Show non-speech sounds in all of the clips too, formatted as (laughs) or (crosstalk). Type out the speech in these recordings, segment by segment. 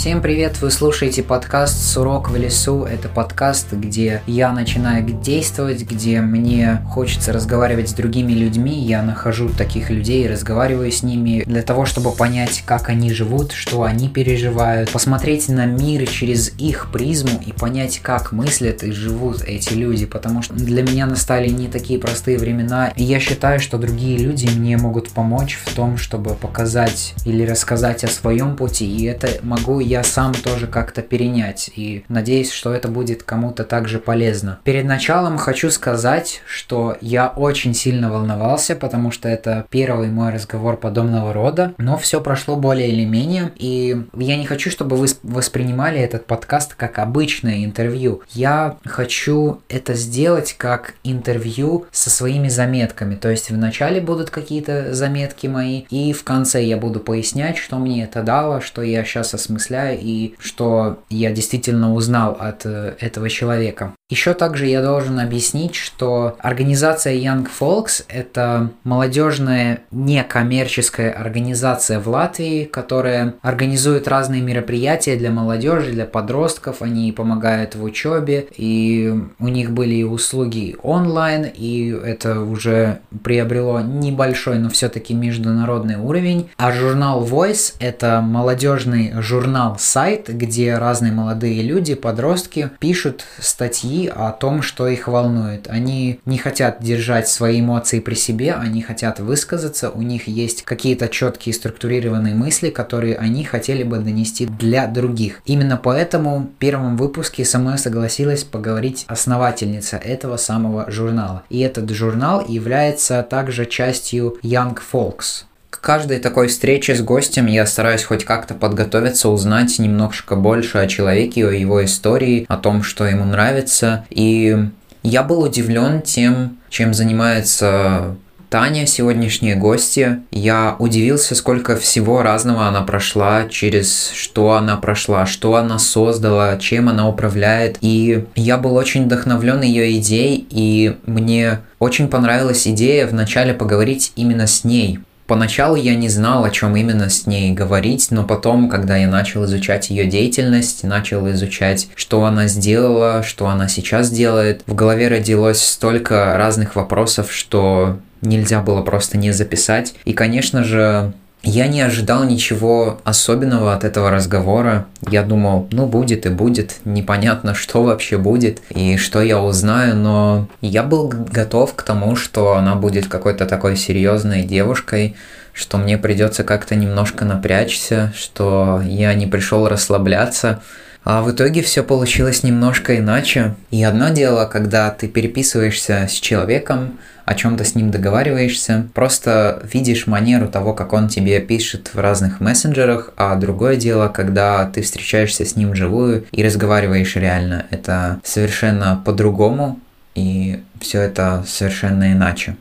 Всем привет! Вы слушаете подкаст «Сурок в лесу». Это подкаст, где я начинаю действовать, где мне хочется разговаривать с другими людьми. Я нахожу таких людей, разговариваю с ними для того, чтобы понять, как они живут, что они переживают, посмотреть на мир через их призму и понять, как мыслят и живут эти люди, потому что для меня настали не такие простые времена, и я считаю, что другие люди мне могут помочь в том, чтобы показать или рассказать о своем пути, и это могу я сам тоже как-то перенять. И надеюсь, что это будет кому-то также полезно. Перед началом хочу сказать, что я очень сильно волновался, потому что это первый мой разговор подобного рода, но все прошло более или менее, и я не хочу, чтобы вы воспринимали этот подкаст как обычное интервью. Я хочу это сделать как интервью со своими заметками, то есть в начале будут какие-то заметки мои, и в конце я буду пояснять, что мне это дало, что я сейчас осмысляю, и что я действительно узнал от э, этого человека. Еще также я должен объяснить, что организация Young Folks – это молодежная некоммерческая организация в Латвии, которая организует разные мероприятия для молодежи, для подростков. Они помогают в учебе, и у них были услуги онлайн, и это уже приобрело небольшой, но все-таки международный уровень. А журнал Voice – это молодежный журнал, сайт, где разные молодые люди, подростки пишут статьи о том, что их волнует. Они не хотят держать свои эмоции при себе, они хотят высказаться, у них есть какие-то четкие структурированные мысли, которые они хотели бы донести для других. Именно поэтому в первом выпуске со мной согласилась поговорить основательница этого самого журнала. И этот журнал является также частью Young Folks к каждой такой встрече с гостем я стараюсь хоть как-то подготовиться, узнать немножко больше о человеке, о его истории, о том, что ему нравится. И я был удивлен тем, чем занимается Таня, сегодняшняя гостья. Я удивился, сколько всего разного она прошла, через что она прошла, что она создала, чем она управляет. И я был очень вдохновлен ее идеей, и мне очень понравилась идея вначале поговорить именно с ней, Поначалу я не знал, о чем именно с ней говорить, но потом, когда я начал изучать ее деятельность, начал изучать, что она сделала, что она сейчас делает, в голове родилось столько разных вопросов, что нельзя было просто не записать. И, конечно же, я не ожидал ничего особенного от этого разговора. Я думал, ну будет и будет, непонятно, (laughs) что вообще будет и что я узнаю, но я был готов к тому, что она будет какой-то такой серьезной девушкой, что мне придется как-то немножко напрячься, что я не пришел расслабляться. А в итоге все получилось немножко иначе. И одно дело, когда ты переписываешься с человеком, о чем-то с ним договариваешься, просто видишь манеру того, как он тебе пишет в разных мессенджерах, а другое дело, когда ты встречаешься с ним вживую и разговариваешь реально. Это совершенно по-другому, и все это совершенно иначе.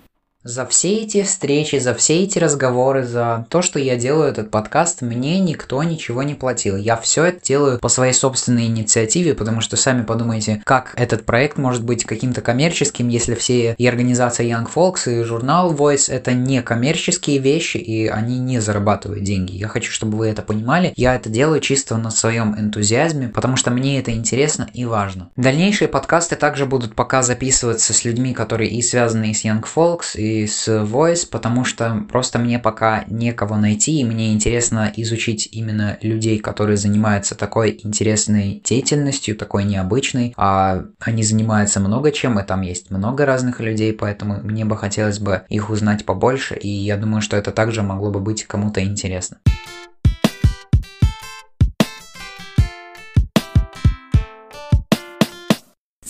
За все эти встречи, за все эти разговоры, за то, что я делаю этот подкаст, мне никто ничего не платил. Я все это делаю по своей собственной инициативе, потому что сами подумайте, как этот проект может быть каким-то коммерческим, если все и организация Young Folks, и журнал Voice это не коммерческие вещи, и они не зарабатывают деньги. Я хочу, чтобы вы это понимали. Я это делаю чисто на своем энтузиазме, потому что мне это интересно и важно. Дальнейшие подкасты также будут пока записываться с людьми, которые и связаны с Young Folks, и с Voice, потому что просто мне пока некого найти, и мне интересно изучить именно людей, которые занимаются такой интересной деятельностью, такой необычной, а они занимаются много чем, и там есть много разных людей, поэтому мне бы хотелось бы их узнать побольше, и я думаю, что это также могло бы быть кому-то интересно.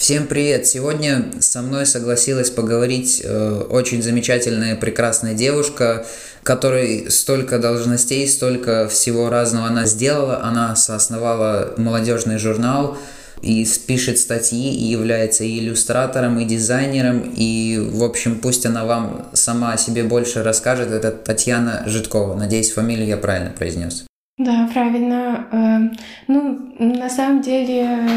Всем привет! Сегодня со мной согласилась поговорить э, очень замечательная, прекрасная девушка, которой столько должностей, столько всего разного она сделала. Она соосновала молодежный журнал и пишет статьи, и является и иллюстратором, и дизайнером, и, в общем, пусть она вам сама о себе больше расскажет. Это Татьяна Житкова. Надеюсь, фамилию я правильно произнес. Да, правильно. Эм, ну, на самом деле,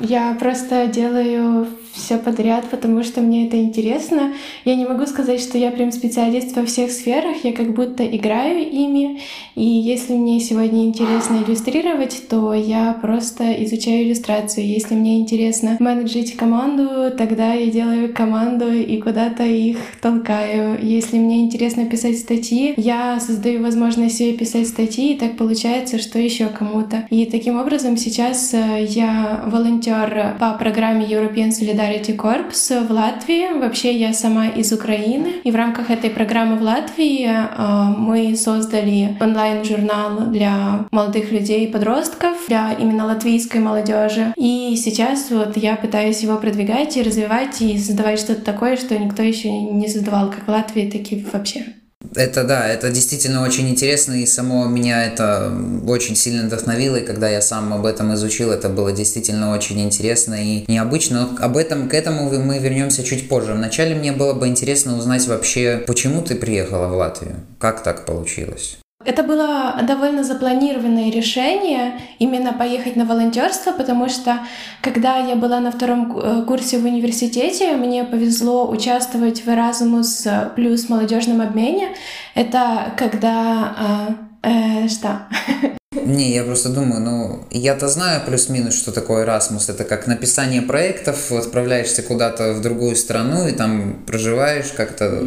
я просто делаю все подряд, потому что мне это интересно. Я не могу сказать, что я прям специалист во всех сферах, я как будто играю ими. И если мне сегодня интересно иллюстрировать, то я просто изучаю иллюстрацию. Если мне интересно менеджить команду, тогда я делаю команду и куда-то их толкаю. Если мне интересно писать статьи, я создаю возможность себе писать статьи, и так получается, что еще кому-то. И таким образом сейчас э, я волонтер по программе European Solidarity Solidarity Corps в Латвии. Вообще я сама из Украины. И в рамках этой программы в Латвии э, мы создали онлайн-журнал для молодых людей и подростков, для именно латвийской молодежи. И сейчас вот я пытаюсь его продвигать и развивать, и создавать что-то такое, что никто еще не создавал, как в Латвии, так и вообще. Это да, это действительно очень интересно, и само меня это очень сильно вдохновило, и когда я сам об этом изучил, это было действительно очень интересно и необычно. Но об этом, к этому мы вернемся чуть позже. Вначале мне было бы интересно узнать вообще, почему ты приехала в Латвию? Как так получилось? Это было довольно запланированное решение именно поехать на волонтерство, потому что когда я была на втором э, курсе в университете, мне повезло участвовать в Erasmus плюс молодежном обмене. Это когда э, э, что? (laughs) Не, я просто думаю, ну, я-то знаю плюс-минус, что такое Erasmus. Это как написание проектов, отправляешься куда-то в другую страну и там проживаешь как-то.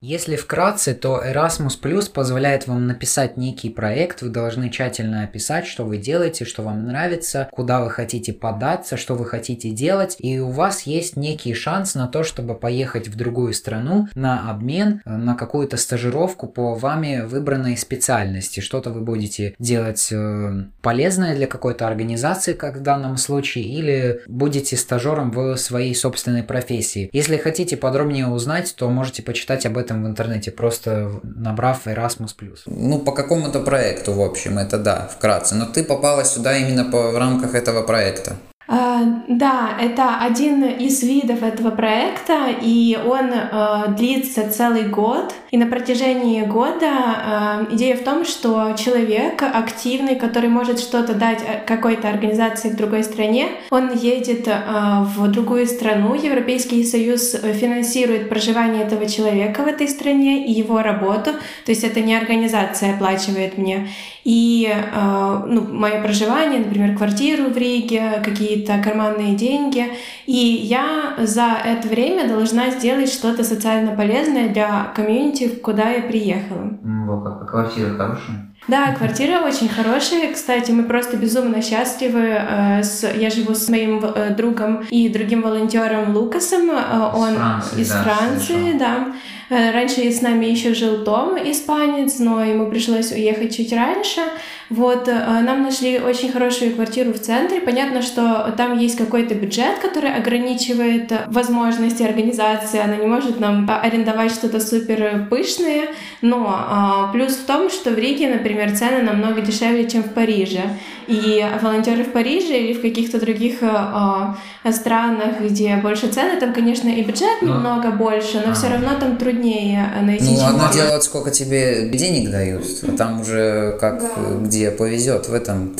Если вкратце, то Erasmus Plus позволяет вам написать некий проект. Вы должны тщательно описать, что вы делаете, что вам нравится, куда вы хотите податься, что вы хотите делать. И у вас есть некий шанс на то, чтобы поехать в другую страну на обмен, на какую-то стажировку по вами выбранной специальности. Что-то вы будете делать Э, полезное для какой-то организации, как в данном случае, или будете стажером в своей собственной профессии. Если хотите подробнее узнать, то можете почитать об этом в интернете, просто набрав Erasmus+. Ну, по какому-то проекту, в общем, это да, вкратце. Но ты попала сюда именно по, в рамках этого проекта. А, да, это один из видов этого проекта, и он э, длится целый год. И на протяжении года э, идея в том, что человек активный, который может что-то дать э, какой-то организации в другой стране, он едет э, в другую страну, Европейский Союз финансирует проживание этого человека в этой стране и его работу, то есть это не организация оплачивает мне. И э, ну, мое проживание, например, квартиру в Риге, какие-то карманные деньги. И я за это время должна сделать что-то социально полезное для комьюнити, куда я приехала. Вот как, квартира хорошая? Да, квартира очень хорошая. Кстати, мы просто безумно счастливы. Э, я живу с моим э, другом и другим волонтером Лукасом. Он Франции, из да, Франции, да. Раньше с нами еще жил Том, испанец, но ему пришлось уехать чуть раньше. Вот, нам нашли очень хорошую квартиру в центре. Понятно, что там есть какой-то бюджет, который ограничивает возможности организации. Она не может нам арендовать что-то супер пышное. Но плюс в том, что в Риге, например, цены намного дешевле, чем в Париже. И волонтеры в Париже или в каких-то других странах, где больше цены, там, конечно, и бюджет но... немного больше, но а. все равно там труднее найти. Ну, одно дело, сколько тебе денег дают, а там уже как да. где повезет в этом.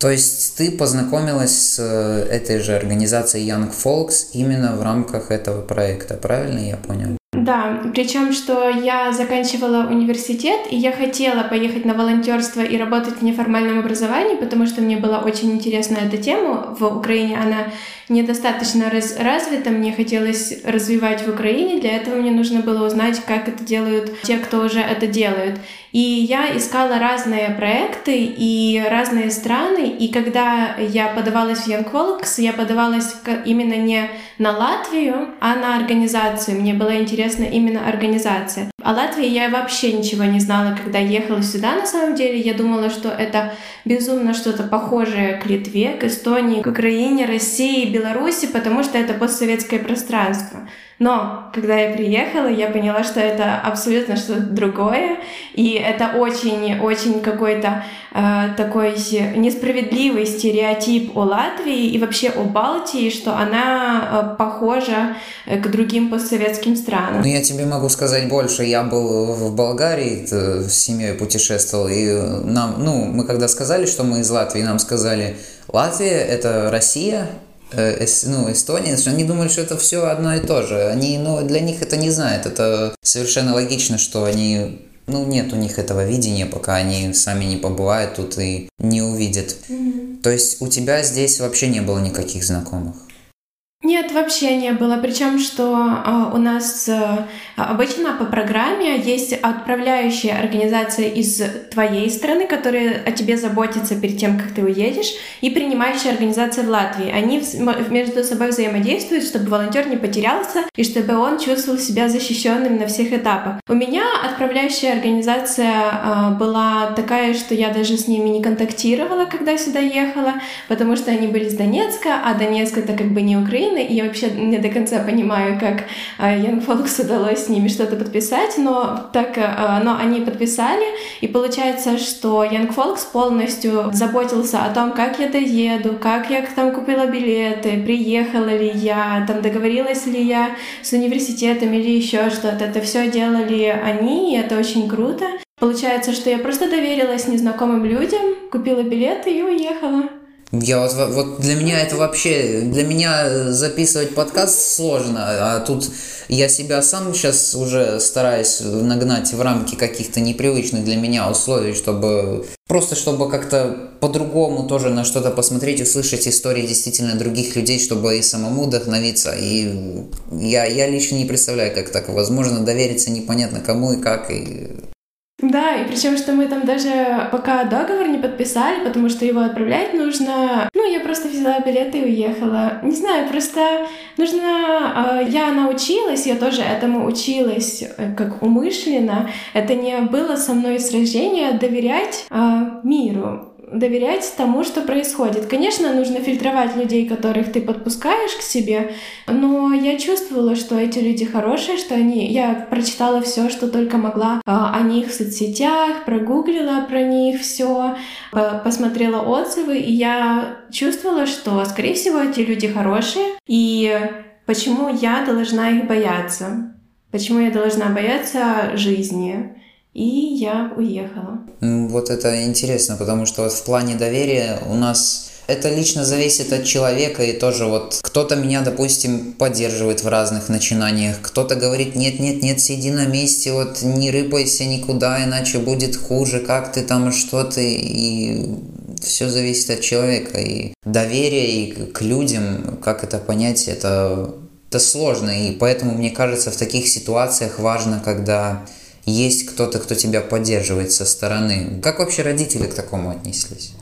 То есть ты познакомилась с э, этой же организацией Young Folks именно в рамках этого проекта, правильно я понял? Да, причем, что я заканчивала университет, и я хотела поехать на волонтерство и работать в неформальном образовании, потому что мне была очень интересна эта тема. В Украине она недостаточно раз развита, мне хотелось развивать в Украине, для этого мне нужно было узнать, как это делают те, кто уже это делают. И я искала разные проекты и разные страны, и когда я подавалась в Young Volks, я подавалась именно не на Латвию, а на организацию. Мне была интересна именно организация. О Латвии я вообще ничего не знала, когда ехала сюда, на самом деле. Я думала, что это безумно что-то похожее к Литве, к Эстонии, к Украине, России, Беларуси, потому что это постсоветское пространство. Но когда я приехала, я поняла, что это абсолютно что-то другое, и это очень-очень какой-то э, такой несправедливый стереотип о Латвии и вообще о Балтии, что она э, похожа э, к другим постсоветским странам. Ну, я тебе могу сказать больше. Я был в Болгарии, с семьей путешествовал, и нам, ну, мы когда сказали, что мы из Латвии, нам сказали, Латвия — это Россия, э, ну, Эстония, они думают, что это все одно и то же. Они, ну, для них это не знают. Это совершенно логично, что они ну, нет у них этого видения, пока они сами не побывают тут и не увидят. Mm-hmm. То есть у тебя здесь вообще не было никаких знакомых? Нет, вообще не было. Причем, что э, у нас э, обычно по программе есть отправляющая организация из твоей страны, которая о тебе заботится перед тем, как ты уедешь, и принимающая организация в Латвии. Они в, между собой взаимодействуют, чтобы волонтер не потерялся и чтобы он чувствовал себя защищенным на всех этапах. У меня отправляющая организация э, была такая, что я даже с ними не контактировала, когда сюда ехала, потому что они были с Донецка, а Донецк это как бы не Украина, Украины, и я вообще не до конца понимаю, как Young Folks удалось с ними что-то подписать, но так, а, но они подписали, и получается, что Young Folks полностью заботился о том, как я доеду, как я там купила билеты, приехала ли я, там договорилась ли я с университетом или еще что-то. Это все делали они, и это очень круто. Получается, что я просто доверилась незнакомым людям, купила билеты и уехала. Я вот, вот для меня это вообще, для меня записывать подкаст сложно, а тут я себя сам сейчас уже стараюсь нагнать в рамки каких-то непривычных для меня условий, чтобы просто чтобы как-то по-другому тоже на что-то посмотреть, услышать истории действительно других людей, чтобы и самому вдохновиться. И я, я лично не представляю, как так возможно довериться непонятно кому и как. И да, и причем, что мы там даже пока договор не подписали, потому что его отправлять нужно. Ну, я просто взяла билеты и уехала. Не знаю, просто нужно... Э, я научилась, я тоже этому училась э, как умышленно. Это не было со мной с рождения доверять э, миру доверять тому, что происходит. Конечно, нужно фильтровать людей, которых ты подпускаешь к себе, но я чувствовала, что эти люди хорошие, что они... Я прочитала все, что только могла а, о них в соцсетях, прогуглила про них все, посмотрела отзывы, и я чувствовала, что, скорее всего, эти люди хорошие, и почему я должна их бояться? Почему я должна бояться жизни? И я уехала. Вот это интересно, потому что вот в плане доверия у нас это лично зависит от человека, и тоже вот кто-то меня, допустим, поддерживает в разных начинаниях, кто-то говорит, нет-нет-нет, сиди на месте, вот не рыпайся никуда, иначе будет хуже, как ты там, что ты, и все зависит от человека, и доверие и к людям, как это понять, это, это сложно, и поэтому, мне кажется, в таких ситуациях важно, когда есть кто-то, кто тебя поддерживает со стороны. Как вообще родители к такому отнеслись?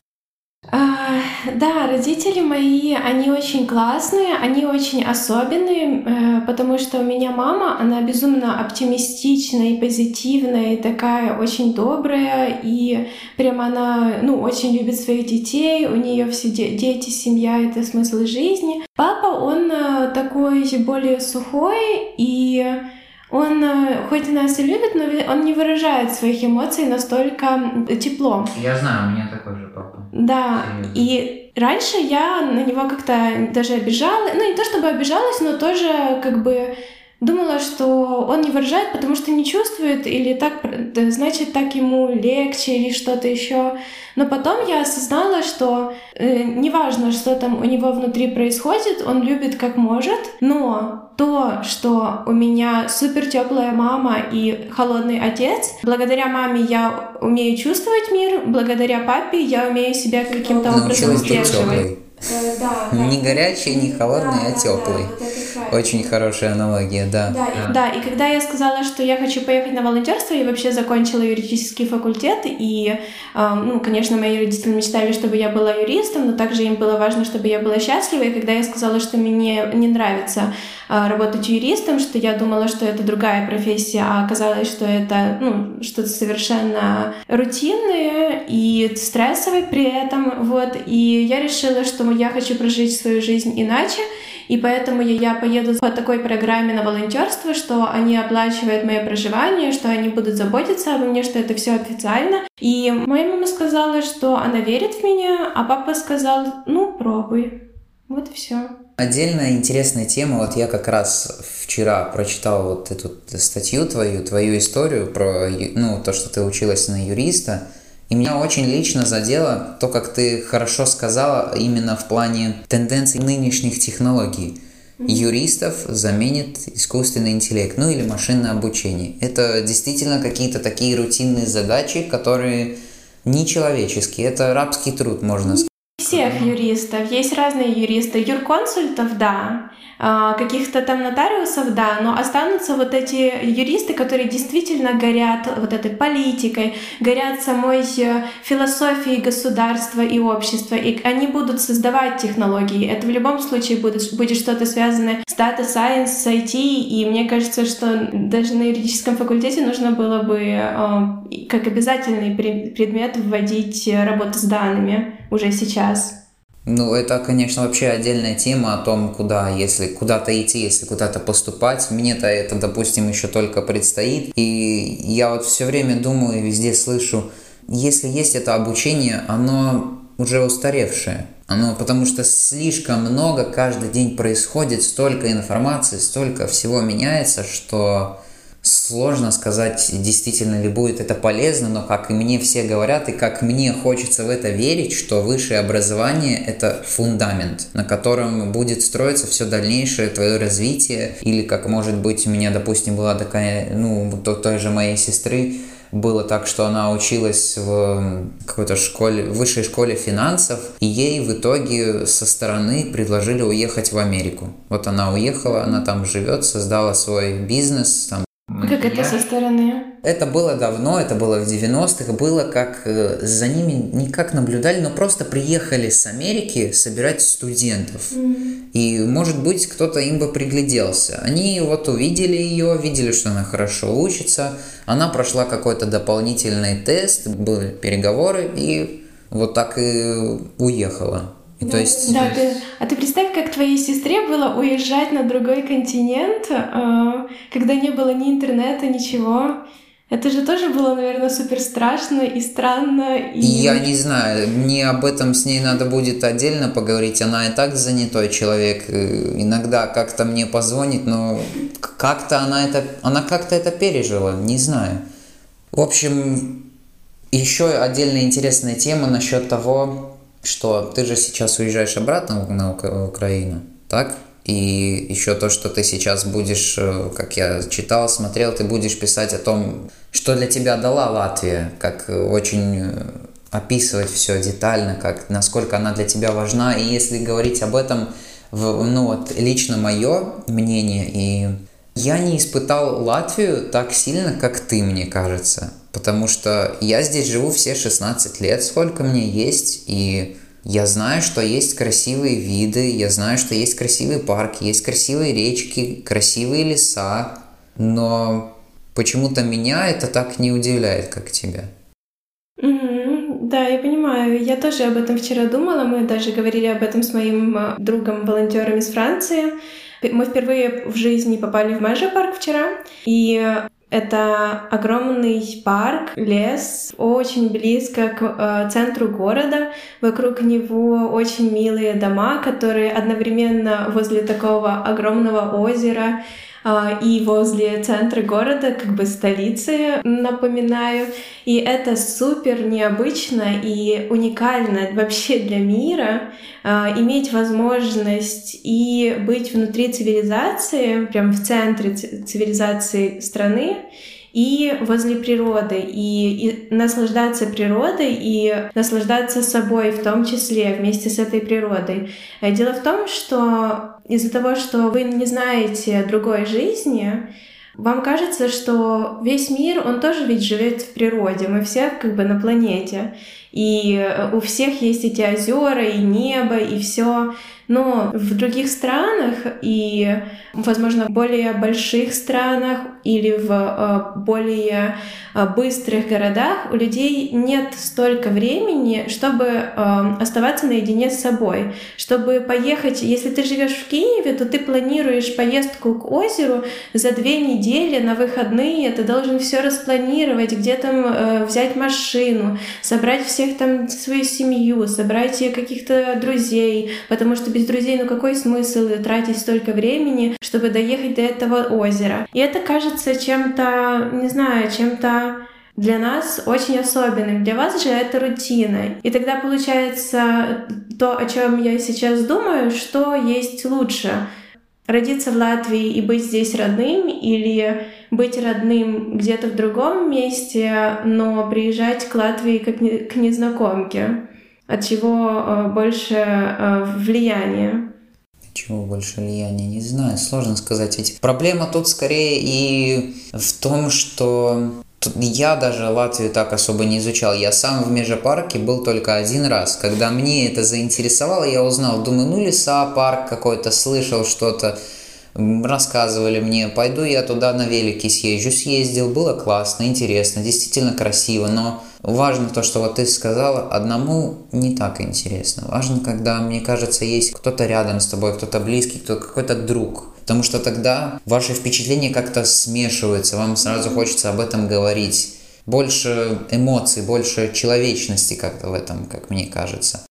А, да, родители мои, они очень классные, они очень особенные, э, потому что у меня мама, она безумно оптимистичная и позитивная, и такая очень добрая, и прям она, ну, очень любит своих детей, у нее все дети, семья — это смысл жизни. Папа, он э, такой более сухой и он э, хоть нас и любит, но он не выражает своих эмоций настолько тепло. Я знаю, у меня такой же папа. Да, Серьезно. и раньше я на него как-то даже обижалась, ну не то чтобы обижалась, но тоже как бы думала, что он не выражает, потому что не чувствует, или так, значит, так ему легче, или что-то еще. Но потом я осознала, что э, неважно, что там у него внутри происходит, он любит как может, но то, что у меня супер теплая мама и холодный отец, благодаря маме я умею чувствовать мир, благодаря папе я умею себя каким-то образом сдерживать. Э, да, не горячий, не холодный, да, а теплый. Да, вот Очень хорошая аналогия, да. Да, да. И, да, и когда я сказала, что я хочу поехать на волонтерство, я вообще закончила юридический факультет, и, э, ну, конечно, мои родители мечтали, чтобы я была юристом, но также им было важно, чтобы я была счастлива, и когда я сказала, что мне не нравится э, работать юристом, что я думала, что это другая профессия, а оказалось, что это, ну, что-то совершенно рутинное и стрессовое при этом, вот, и я решила, что я хочу прожить свою жизнь иначе, и поэтому я поеду по такой программе на волонтерство, что они оплачивают мое проживание, что они будут заботиться обо мне, что это все официально. И моя мама сказала, что она верит в меня, а папа сказал, ну, пробуй. Вот и все. Отдельная интересная тема, вот я как раз вчера прочитал вот эту статью твою, твою историю про, ну, то, что ты училась на юриста, И меня очень лично задело то, как ты хорошо сказала именно в плане тенденций нынешних технологий. Юристов заменит искусственный интеллект, ну или машинное обучение. Это действительно какие-то такие рутинные задачи, которые нечеловеческие. Это рабский труд, можно сказать. Всех юристов. Есть разные юристы. Юрконсультов, да. А, каких-то там нотариусов, да, но останутся вот эти юристы, которые действительно горят вот этой политикой, горят самой э, философией государства и общества, и они будут создавать технологии. Это в любом случае будет, будет что-то связанное с Data Science, с IT, и мне кажется, что даже на юридическом факультете нужно было бы э, как обязательный предмет вводить работу с данными уже сейчас. Ну, это, конечно, вообще отдельная тема о том, куда, если куда-то идти, если куда-то поступать. Мне-то это, допустим, еще только предстоит. И я вот все время думаю и везде слышу, если есть это обучение, оно уже устаревшее. Оно, потому что слишком много каждый день происходит, столько информации, столько всего меняется, что Сложно сказать, действительно ли будет это полезно, но как и мне все говорят, и как мне хочется в это верить, что высшее образование – это фундамент, на котором будет строиться все дальнейшее твое развитие. Или как, может быть, у меня, допустим, была такая, ну, той же моей сестры, было так, что она училась в какой-то школе, высшей школе финансов, и ей в итоге со стороны предложили уехать в Америку. Вот она уехала, она там живет, создала свой бизнес, там как это со стороны? Это было давно, это было в 90-х, было как э, за ними не как наблюдали, но просто приехали с Америки собирать студентов. Mm. И, может быть, кто-то им бы пригляделся. Они вот увидели ее, видели, что она хорошо учится, она прошла какой-то дополнительный тест, были переговоры, и вот так и уехала. Да, то есть... да ты, а ты представь, как твоей сестре было уезжать на другой континент, э, когда не было ни интернета, ничего. Это же тоже было, наверное, супер страшно и странно. И... Я не знаю, мне об этом с ней надо будет отдельно поговорить. Она и так занятой человек. Э, иногда как-то мне позвонит, но как-то она это, она как-то это пережила, не знаю. В общем, еще отдельная интересная тема насчет того, что ты же сейчас уезжаешь обратно на Украину, так? И еще то, что ты сейчас будешь, э, как я читал, смотрел, ты будешь писать о том, что для тебя дала Латвия, как очень э, описывать все детально, как насколько она для тебя важна. И если говорить об этом, в, ну вот лично мое мнение, и я не испытал Латвию так сильно, как ты, мне кажется. Потому что я здесь живу все 16 лет, сколько мне есть, и я знаю, что есть красивые виды, я знаю, что есть красивые парки, есть красивые речки, красивые леса, но почему-то меня это так не удивляет, как тебя. Да, я понимаю. Я тоже об этом вчера думала. Мы даже говорили об этом с моим э, другом-волонтером из Франции. Мы впервые в жизни попали в Мэжи парк вчера, и это огромный парк, лес, очень близко к э, центру города. Вокруг него очень милые дома, которые одновременно возле такого огромного озера и возле центра города, как бы столицы, напоминаю. И это супер необычно и уникально вообще для мира а, иметь возможность и быть внутри цивилизации, прям в центре цивилизации страны, и возле природы, и, и наслаждаться природой, и наслаждаться собой в том числе вместе с этой природой. Э, дело в том, что из-за того, что вы не знаете другой жизни, вам кажется, что весь мир, он тоже ведь живет в природе, мы все как бы на планете, и э, у всех есть эти озера и небо и все. Но в других странах и, возможно, в более больших странах или в э, более э, быстрых городах у людей нет столько времени, чтобы э, оставаться наедине с собой, чтобы поехать. Если ты живешь в Киеве, то ты планируешь поездку к озеру за две недели на выходные. Ты должен все распланировать, где там взять машину, собрать всех там свою семью, собрать каких-то друзей, потому что без друзей, ну какой смысл тратить столько времени, чтобы доехать до этого озера? И это кажется чем-то, не знаю, чем-то для нас очень особенным. Для вас же это рутина. И тогда получается то, о чем я сейчас думаю, что есть лучше родиться в Латвии и быть здесь родным или быть родным где-то в другом месте, но приезжать к Латвии как к незнакомке, от чего э, больше э, влияния. Чего больше влияния, не знаю, сложно сказать. Ведь проблема тут скорее и в том, что я даже Латвию так особо не изучал. Я сам в Межапарке был только один раз. Когда мне это заинтересовало, я узнал, думаю, ну леса, парк какой-то, слышал что-то, рассказывали мне, пойду я туда на велике съезжу. Съездил, было классно, интересно, действительно красиво, но важно то, что вот ты сказала, одному не так интересно. Важно, когда, мне кажется, есть кто-то рядом с тобой, кто-то близкий, кто какой-то друг, Потому что тогда ваши впечатления как-то смешиваются, вам сразу хочется об этом говорить. Больше эмоций, больше человечности как-то в этом, как мне кажется.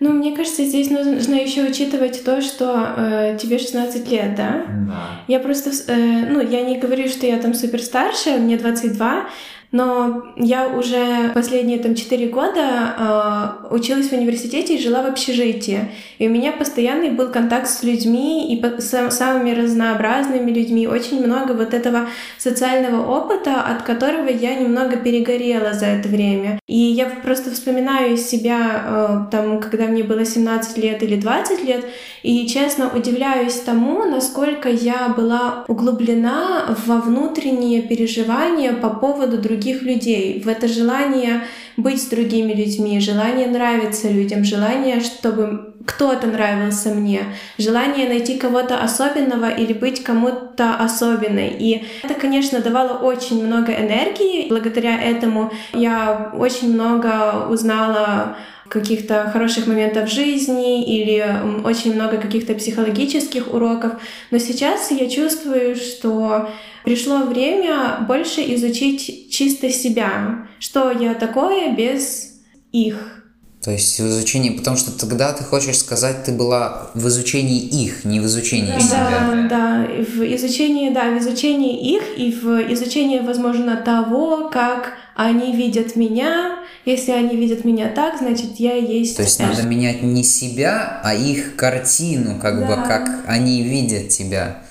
Ну, мне кажется, здесь нужно еще учитывать то, что э, тебе 16 лет, да? Да. Я просто, э, ну, я не говорю, что я там супер старшая, мне 22, но я уже последние там четыре года э, училась в университете и жила в общежитии. И у меня постоянный был контакт с людьми и с самыми разнообразными людьми. Очень много вот этого социального опыта, от которого я немного перегорела за это время. И я просто вспоминаю себя э, там, когда мне было 17 лет или 20 лет, и честно удивляюсь тому, насколько я была углублена во внутренние переживания по поводу других людей, в это желание быть с другими людьми, желание нравиться людям, желание, чтобы кто-то нравился мне, желание найти кого-то особенного или быть кому-то особенной. И это, конечно, давало очень много энергии. Благодаря этому я очень много узнала каких-то хороших моментов жизни или очень много каких-то психологических уроков. Но сейчас я чувствую, что пришло время больше изучить чисто себя, что я такое без их. То есть в изучении, потому что тогда ты хочешь сказать, ты была в изучении их, не в изучении да, себя. Да, да, в изучении, да, в изучении их и в изучении, возможно, того, как они видят меня. Если они видят меня так, значит, я есть. То есть надо менять не себя, а их картину, как да. бы, как они видят тебя.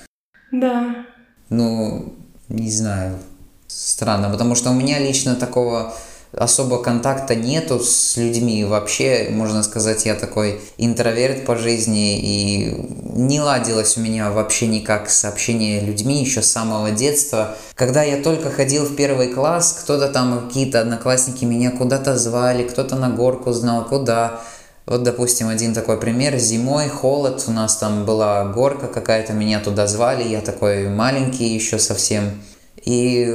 Да. Ну, не знаю, странно, потому что у меня лично такого особо контакта нету с людьми. Вообще, можно сказать, я такой интроверт по жизни, и не ладилось у меня вообще никак с общением людьми еще с самого детства. Когда я только ходил в первый класс, кто-то там, какие-то одноклассники меня куда-то звали, кто-то на горку знал, куда. Вот, допустим, один такой пример. Зимой холод, у нас там была горка какая-то, меня туда звали, я такой маленький еще совсем. И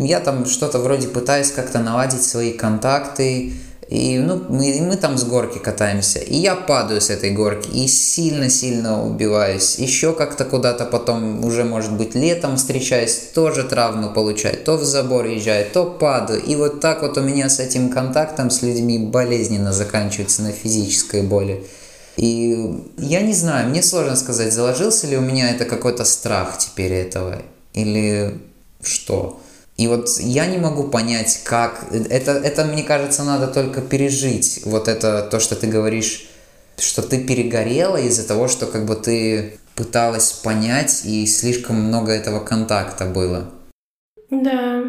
я там что-то вроде пытаюсь как-то наладить свои контакты. И ну, мы, мы там с горки катаемся. И я падаю с этой горки и сильно-сильно убиваюсь. Еще как-то куда-то потом, уже может быть летом встречаюсь, тоже травму получаю. То в забор езжаю, то падаю. И вот так вот у меня с этим контактом с людьми болезненно заканчивается на физической боли. И я не знаю, мне сложно сказать, заложился ли у меня это какой-то страх теперь этого. Или что. И вот я не могу понять, как... Это, это, мне кажется, надо только пережить. Вот это то, что ты говоришь, что ты перегорела из-за того, что как бы ты пыталась понять, и слишком много этого контакта было. Да.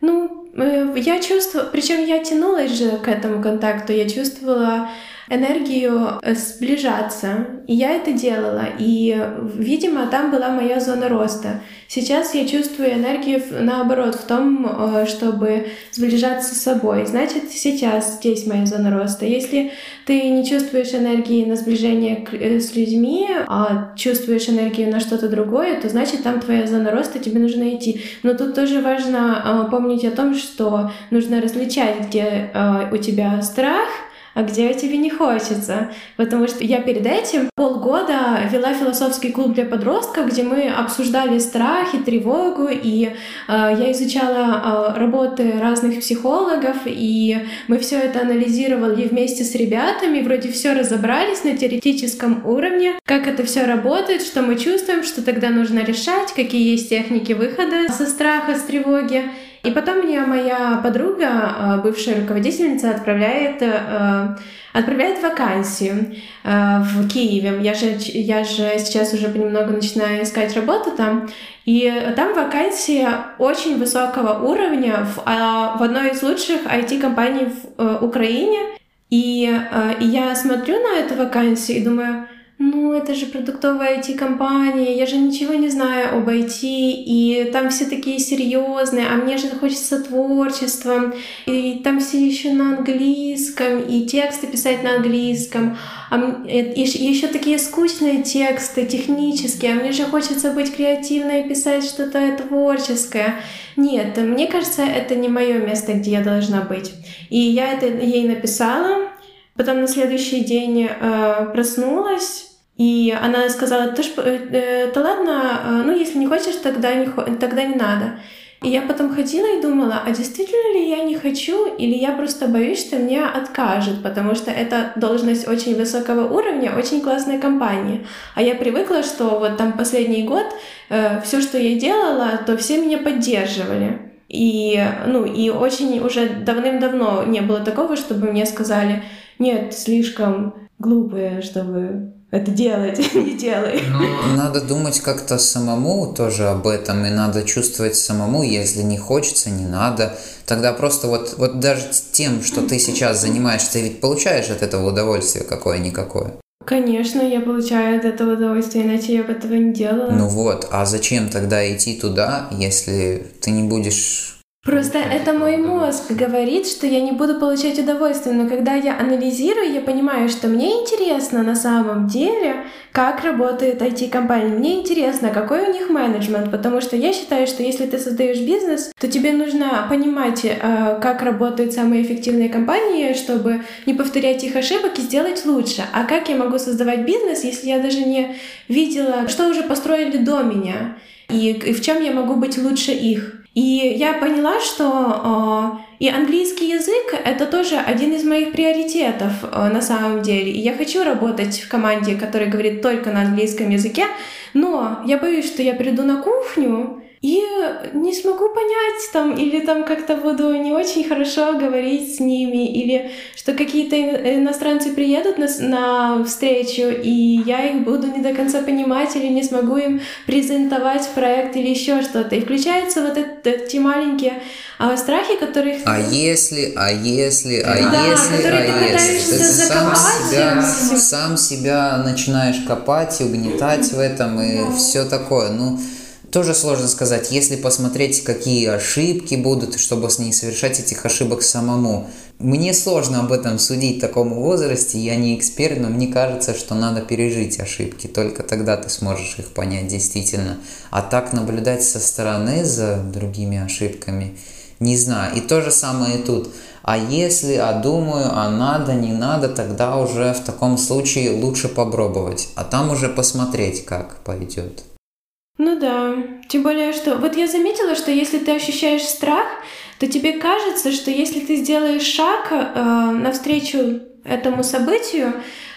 Ну, э, я чувствую... Причем я тянулась же к этому контакту. Я чувствовала энергию э, сближаться. И я это делала. И, видимо, там была моя зона роста. Сейчас я чувствую энергию наоборот в том, э, чтобы сближаться с собой. Значит, сейчас здесь моя зона роста. Если ты не чувствуешь энергии на сближение э, с людьми, а чувствуешь энергию на что-то другое, то значит там твоя зона роста, тебе нужно идти. Но тут тоже важно помнить о том, что нужно различать, где у тебя страх — а где тебе не хочется. Потому что я перед этим полгода вела философский клуб для подростков, где мы обсуждали страх и тревогу, и э, я изучала э, работы разных психологов, и мы все это анализировали вместе с ребятами, вроде все разобрались на теоретическом уровне, как это все работает, что мы чувствуем, что тогда нужно решать, какие есть техники выхода со страха, с тревоги. И потом мне моя подруга, а, бывшая руководительница, отправляет, э, отправляет вакансию э, в Киеве. Я же, я же сейчас уже понемногу начинаю искать работу там. И там вакансия очень высокого уровня в, а, в одной из лучших IT-компаний в э, Украине. И, и я смотрю на эту вакансию и думаю, ну, это же продуктовая IT-компания, я же ничего не знаю об IT, и там все такие серьезные, а мне же хочется творчеством, и там все еще на английском, и тексты писать на английском, а и еще такие скучные тексты, технические, а мне же хочется быть креативной и писать что-то творческое. Нет, мне кажется, это не мое место, где я должна быть. И я это ей написала, Потом на следующий день э, проснулась, и она сказала, ты ж, э, э, да ладно, э, ну если не хочешь, тогда не, тогда не надо. И я потом ходила и думала, а действительно ли я не хочу, или я просто боюсь, что мне откажут, потому что это должность очень высокого уровня, очень классная компания. А я привыкла, что вот там последний год э, все, что я делала, то все меня поддерживали. И, ну, и очень уже давным-давно не было такого, чтобы мне сказали, нет, слишком глупые, чтобы это делать, (laughs) не делай. Ну, надо думать как-то самому тоже об этом, и надо чувствовать самому, если не хочется, не надо. Тогда просто вот, вот даже тем, что ты сейчас занимаешься, ты ведь получаешь от этого удовольствие какое-никакое. Конечно, я получаю от этого удовольствие, иначе я бы этого не делала. Ну вот, а зачем тогда идти туда, если ты не будешь Просто это мой мозг говорит, что я не буду получать удовольствие, но когда я анализирую, я понимаю, что мне интересно на самом деле, как работает IT-компания. Мне интересно, какой у них менеджмент, потому что я считаю, что если ты создаешь бизнес, то тебе нужно понимать, э, как работают самые эффективные компании, чтобы не повторять их ошибок и сделать лучше. А как я могу создавать бизнес, если я даже не видела, что уже построили до меня, и, и в чем я могу быть лучше их? И я поняла, что э, и английский язык — это тоже один из моих приоритетов э, на самом деле. И я хочу работать в команде, которая говорит только на английском языке, но я боюсь, что я приду на кухню, и не смогу понять там, или там как-то буду не очень хорошо говорить с ними, или что какие-то иностранцы приедут на, на встречу, и я их буду не до конца понимать, или не смогу им презентовать проект или еще что-то. И включаются вот эти маленькие а, страхи, которых... А если, а если, а да, если, а если... Ты сам себя, сам себя начинаешь копать и угнетать в этом, и все такое. Ну, тоже сложно сказать, если посмотреть, какие ошибки будут, чтобы не совершать этих ошибок самому. Мне сложно об этом судить в таком возрасте, я не эксперт, но мне кажется, что надо пережить ошибки, только тогда ты сможешь их понять действительно. А так наблюдать со стороны за другими ошибками, не знаю. И то же самое и тут. А если, а думаю, а надо, не надо, тогда уже в таком случае лучше попробовать, а там уже посмотреть, как пойдет. Ну да. Тем более, что... Вот я заметила, что если ты ощущаешь страх, то тебе кажется, что если ты сделаешь шаг э, навстречу этому событию,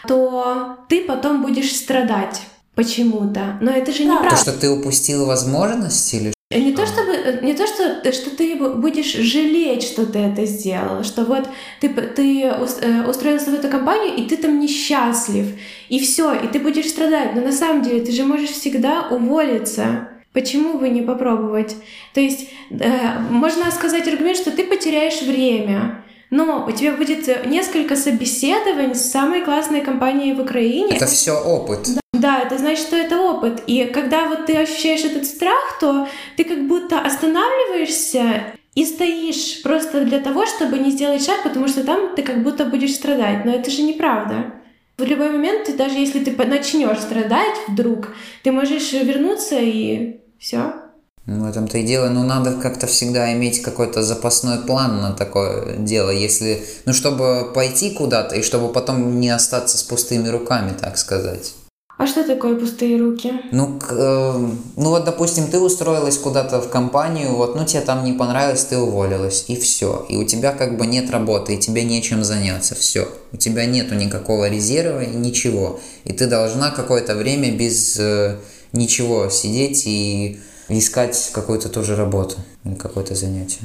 то ты потом будешь страдать почему-то. Но это же неправда. То, что ты упустил возможность или не то, чтобы, э, не то что, что ты будешь жалеть, что ты это сделал, что вот ты, ты э, устроился в эту компанию, и ты там несчастлив, и все, и ты будешь страдать. Но на самом деле ты же можешь всегда уволиться. Почему бы не попробовать? То есть э, можно сказать аргумент, что ты потеряешь время, но у тебя будет несколько собеседований с самой классной компанией в Украине. Это все опыт. Да. Да, это значит, что это опыт. И когда вот ты ощущаешь этот страх, то ты как будто останавливаешься и стоишь просто для того, чтобы не сделать шаг, потому что там ты как будто будешь страдать. Но это же неправда. В любой момент, ты, даже если ты начнешь страдать вдруг, ты можешь вернуться и все. Ну, в этом-то и дело. Ну, надо как-то всегда иметь какой-то запасной план на такое дело, если... Ну, чтобы пойти куда-то и чтобы потом не остаться с пустыми руками, так сказать. А что такое пустые руки? Ну, к, э, ну вот, допустим, ты устроилась куда-то в компанию, вот, ну тебе там не понравилось, ты уволилась, и все. И у тебя как бы нет работы, и тебе нечем заняться, все. У тебя нету никакого резерва и ничего. И ты должна какое-то время без э, ничего сидеть и искать какую-то тоже работу. или какое-то занятие.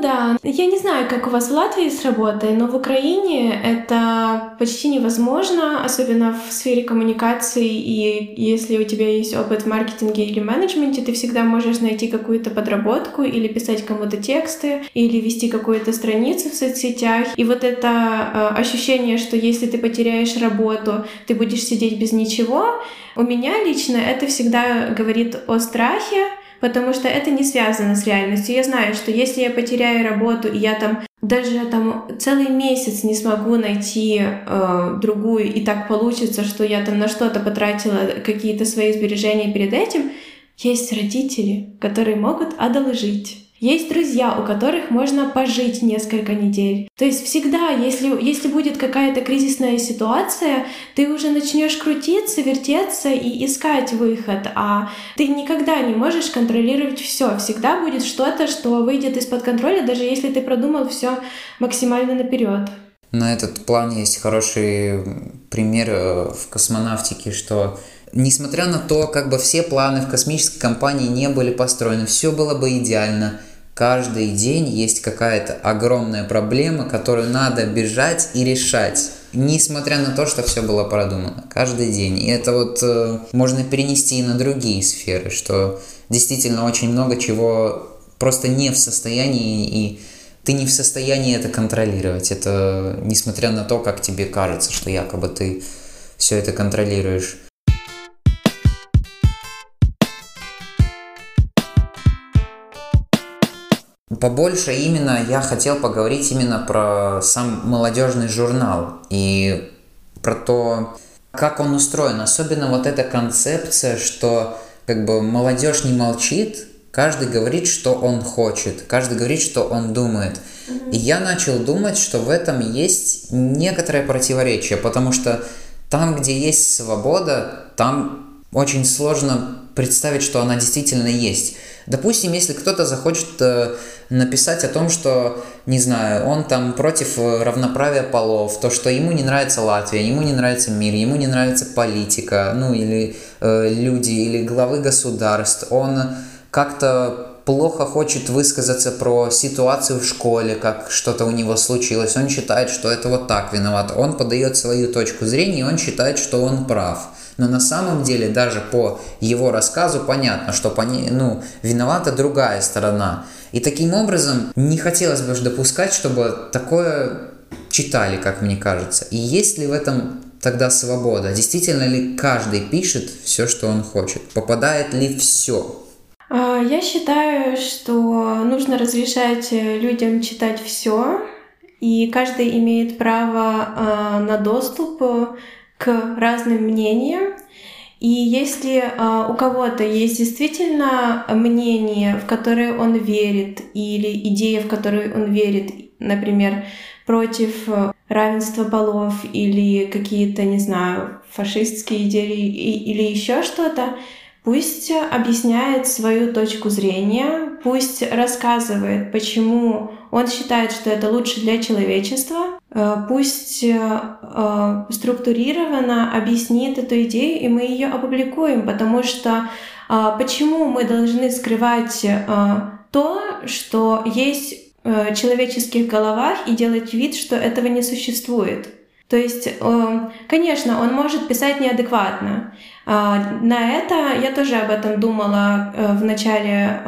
Да, я не знаю, как у вас в Латвии с работой, но в Украине это почти невозможно, особенно в сфере коммуникации. И если у тебя есть опыт в маркетинге или менеджменте, ты всегда можешь найти какую-то подработку или писать кому-то тексты, или вести какую-то страницу в соцсетях. И вот это э, ощущение, что если ты потеряешь работу, ты будешь сидеть без ничего, у меня лично это всегда говорит о страхе, потому что это не связано с реальностью. Я знаю, что если я потеряю работу, и я там даже там целый месяц не смогу найти э, другую, и так получится, что я там на что-то потратила какие-то свои сбережения перед этим, есть родители, которые могут одолжить. Есть друзья, у которых можно пожить несколько недель. То есть всегда, если, если будет какая-то кризисная ситуация, ты уже начнешь крутиться, вертеться и искать выход, а ты никогда не можешь контролировать все. Всегда будет что-то, что выйдет из-под контроля, даже если ты продумал все максимально наперед. На этот план есть хороший пример э, в космонавтике, что несмотря на то, как бы все планы в космической компании не были построены, все было бы идеально, Каждый день есть какая-то огромная проблема, которую надо бежать и решать. Несмотря на то, что все было продумано. Каждый день. И это вот э, можно перенести и на другие сферы, что действительно очень много чего просто не в состоянии и ты не в состоянии это контролировать. Это несмотря на то, как тебе кажется, что якобы ты все это контролируешь. Побольше именно я хотел поговорить именно про сам молодежный журнал и про то, как он устроен. Особенно вот эта концепция, что как бы молодежь не молчит, каждый говорит, что он хочет, каждый говорит, что он думает. И я начал думать, что в этом есть некоторое противоречие, потому что там, где есть свобода, там очень сложно представить, что она действительно есть. Допустим, если кто-то захочет э, написать о том, что, не знаю, он там против э, равноправия полов, то, что ему не нравится Латвия, ему не нравится мир, ему не нравится политика, ну или э, люди, или главы государств, он как-то плохо хочет высказаться про ситуацию в школе, как что-то у него случилось, он считает, что это вот так виноват, он подает свою точку зрения, и он считает, что он прав. Но на самом деле даже по его рассказу понятно, что ну, виновата другая сторона. И таким образом не хотелось бы допускать, чтобы такое читали, как мне кажется. И есть ли в этом тогда свобода? Действительно ли каждый пишет все, что он хочет? Попадает ли все? А, я считаю, что нужно разрешать людям читать все, и каждый имеет право а, на доступ к разным мнениям. И если э, у кого-то есть действительно мнение, в которое он верит, или идея, в которую он верит, например, против э, равенства полов или какие-то, не знаю, фашистские идеи или еще что-то, пусть объясняет свою точку зрения, пусть рассказывает, почему он считает, что это лучше для человечества, Э, пусть э, э, структурированно объяснит эту идею, и мы ее опубликуем, потому что почему мы должны скрывать то, что есть в человеческих головах, и делать вид, что этого не существует. То есть, конечно, он может писать неадекватно. На это я тоже об этом думала в начале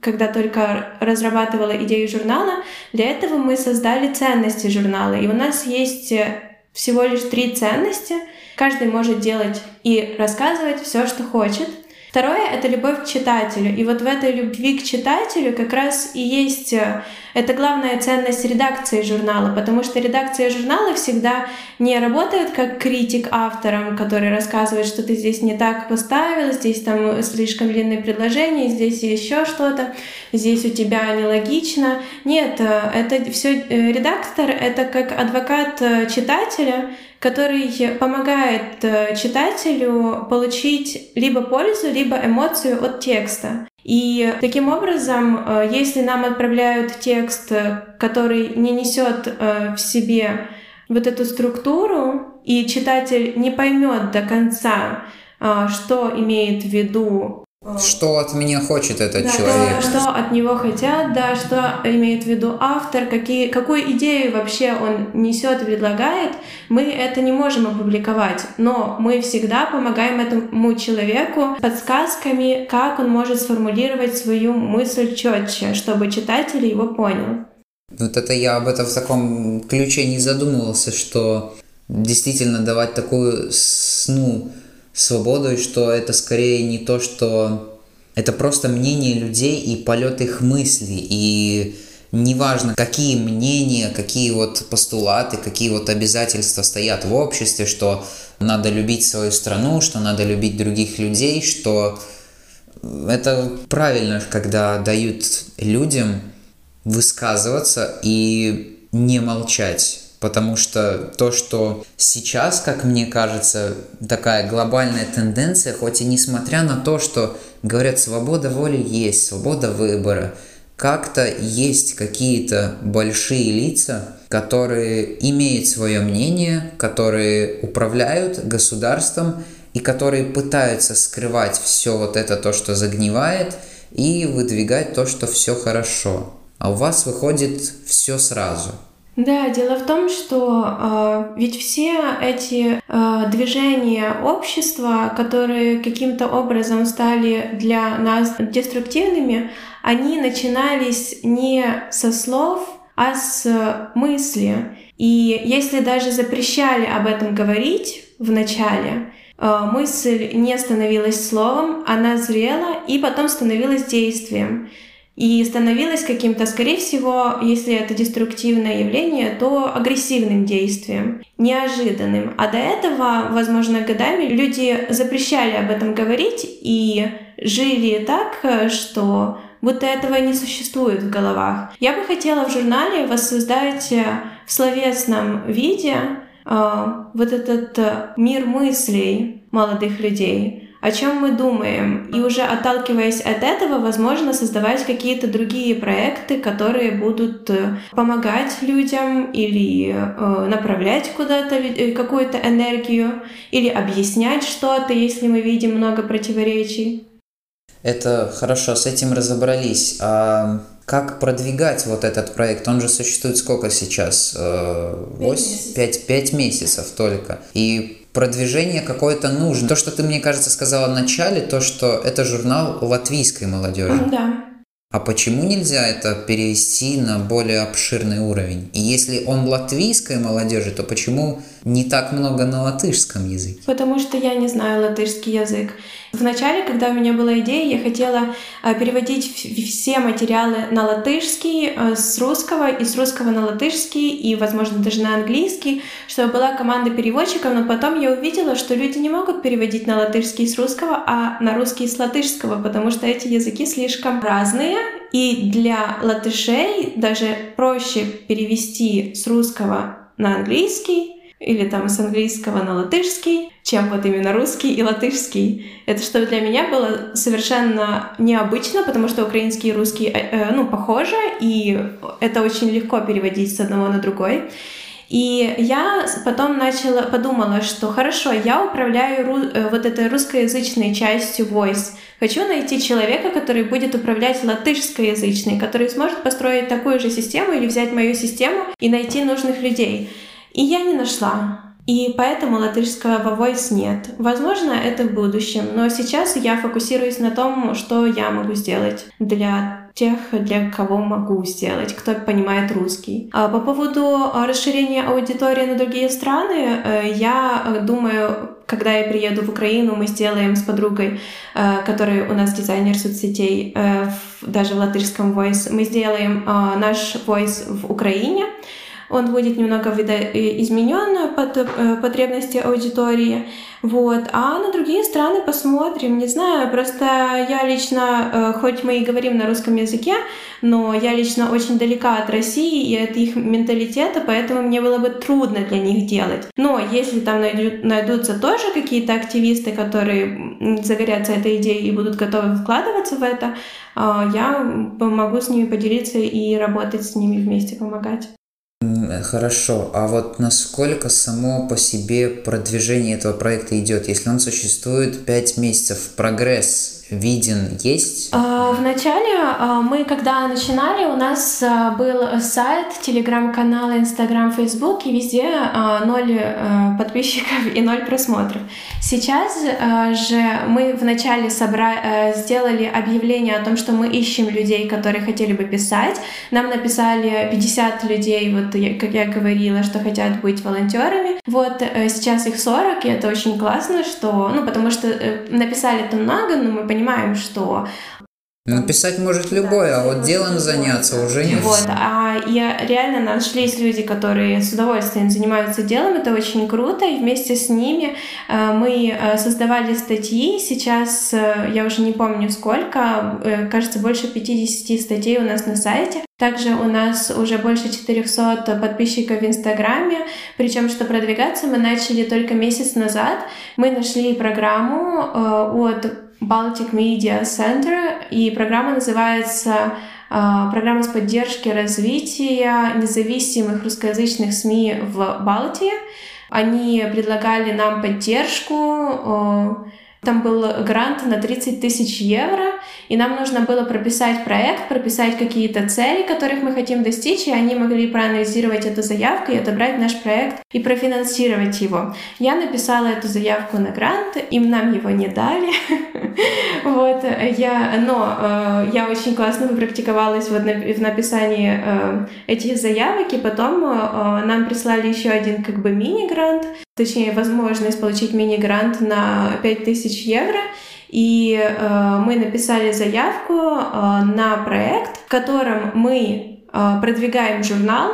когда только разрабатывала идею журнала, для этого мы создали ценности журнала. И у нас есть э, всего лишь три ценности. Каждый может делать и рассказывать все, что хочет. Второе — это любовь к читателю. И вот в этой любви к читателю как раз и есть э, это главная ценность редакции журнала, потому что редакция журнала всегда не работает как критик авторам, который рассказывает, что ты здесь не так поставил, здесь там слишком длинное предложение, здесь еще что-то, здесь у тебя нелогично. Нет, э, это все э, редактор, это как адвокат читателя, который помогает э, читателю получить либо пользу, либо эмоцию от текста. И таким образом, э, если нам отправляют текст, э, который не несет в себе вот эту структуру, и читатель не поймет до конца, что имеет в виду что от меня хочет этот да, человек? Что, что от него хотят, да, что имеет в виду автор, какие, какую идею вообще он несет, предлагает, мы это не можем опубликовать, но мы всегда помогаем этому человеку подсказками, как он может сформулировать свою мысль четче, чтобы читатель его понял. Вот это я об этом в таком ключе не задумывался, что действительно давать такую сну свободу, что это скорее не то, что это просто мнение людей и полет их мыслей, и неважно, какие мнения, какие вот постулаты, какие вот обязательства стоят в обществе, что надо любить свою страну, что надо любить других людей, что это правильно, когда дают людям высказываться и не молчать. Потому что то, что сейчас, как мне кажется, такая глобальная тенденция, хоть и несмотря на то, что говорят, свобода воли есть, свобода выбора, как-то есть какие-то большие лица, которые имеют свое мнение, которые управляют государством и которые пытаются скрывать все вот это то, что загнивает, и выдвигать то, что все хорошо. А у вас выходит все сразу – да, дело в том, что э, ведь все эти э, движения общества, которые каким-то образом стали для нас деструктивными, они начинались не со слов, а с мысли. И если даже запрещали об этом говорить в начале, э, мысль не становилась словом, она зрела и потом становилась действием и становилось каким-то, скорее всего, если это деструктивное явление, то агрессивным действием, неожиданным. А до этого, возможно, годами люди запрещали об этом говорить и жили так, что будто этого не существует в головах. Я бы хотела в журнале воссоздать в словесном виде э, вот этот мир мыслей молодых людей, о чем мы думаем. И уже отталкиваясь от этого, возможно, создавать какие-то другие проекты, которые будут э, помогать людям или э, направлять куда-то э, какую-то энергию, или объяснять что-то, если мы видим много противоречий. Это хорошо, с этим разобрались. А как продвигать вот этот проект? Он же существует сколько сейчас? Восемь, пять, пять месяцев только. И продвижение какое-то нужно. То, что ты, мне кажется, сказала в начале, то, что это журнал латвийской молодежи. Да. А почему нельзя это перевести на более обширный уровень? И если он латвийской молодежи, то почему не так много на латышском языке? Потому что я не знаю латышский язык. Вначале, когда у меня была идея, я хотела э, переводить все материалы на латышский э, с русского и с русского на латышский и, возможно, даже на английский, чтобы была команда переводчиков, но потом я увидела, что люди не могут переводить на латышский с русского, а на русский с латышского, потому что эти языки слишком разные, и для латышей даже проще перевести с русского на английский, или там с английского на латышский, чем вот именно русский и латышский. Это что для меня было совершенно необычно, потому что украинский и русский, э, э, ну, похожи, и это очень легко переводить с одного на другой. И я потом начала, подумала, что хорошо, я управляю ру, э, вот этой русскоязычной частью Voice. Хочу найти человека, который будет управлять латышскоязычной, который сможет построить такую же систему или взять мою систему и найти нужных людей. И я не нашла. И поэтому латышского voice нет. Возможно, это в будущем, но сейчас я фокусируюсь на том, что я могу сделать для тех, для кого могу сделать, кто понимает русский. А по поводу расширения аудитории на другие страны, э, я думаю, когда я приеду в Украину, мы сделаем с подругой, э, которая у нас дизайнер соцсетей, э, даже в латышском voice, мы сделаем наш voice в Украине, он будет немного видоизменен под э, потребности аудитории. Вот. А на другие страны посмотрим. Не знаю, просто я лично, э, хоть мы и говорим на русском языке, но я лично очень далека от России и от их менталитета, поэтому мне было бы трудно для них делать. Но если там найдут, найдутся тоже какие-то активисты, которые загорятся этой идеей и будут готовы вкладываться в это, э, я могу с ними поделиться и работать с ними вместе, помогать. Хорошо, а вот насколько само по себе продвижение этого проекта идет, если он существует 5 месяцев, прогресс виден, есть? А, вначале а, мы, когда начинали, у нас а, был сайт, телеграм-канал, инстаграм, фейсбук, и везде ноль подписчиков и ноль просмотров. Сейчас же мы вначале собра... сделали объявление о том, что мы ищем людей, которые хотели бы писать. Нам написали 50 людей, вот как я говорила, что хотят быть волонтерами. Вот э, сейчас их 40, и это очень классно, что, ну, потому что э, написали это много, но мы понимаем, что Написать может любой, а вот делом заняться уже не Вот, а я реально нашлись люди, которые с удовольствием занимаются делом, это очень круто, и вместе с ними э, мы э, создавали статьи, сейчас э, я уже не помню сколько, кажется, больше 50 статей у нас на сайте. Также у нас уже больше 400 подписчиков в Инстаграме, причем что продвигаться мы начали только месяц назад. Мы нашли программу от Baltic Media Center, и программа называется а, программа с поддержки развития независимых русскоязычных СМИ в Балтии. Они предлагали нам поддержку там был грант на 30 тысяч евро, и нам нужно было прописать проект, прописать какие-то цели, которых мы хотим достичь, и они могли проанализировать эту заявку и отобрать наш проект и профинансировать его. Я написала эту заявку на грант, им нам его не дали. (laughs) Вот, я, но э, я очень классно практиковалась в написании э, этих заявок, и потом э, нам прислали еще один как бы мини-грант, точнее, возможность получить мини-грант на 5000 евро. И э, мы написали заявку э, на проект, в котором мы э, продвигаем журнал,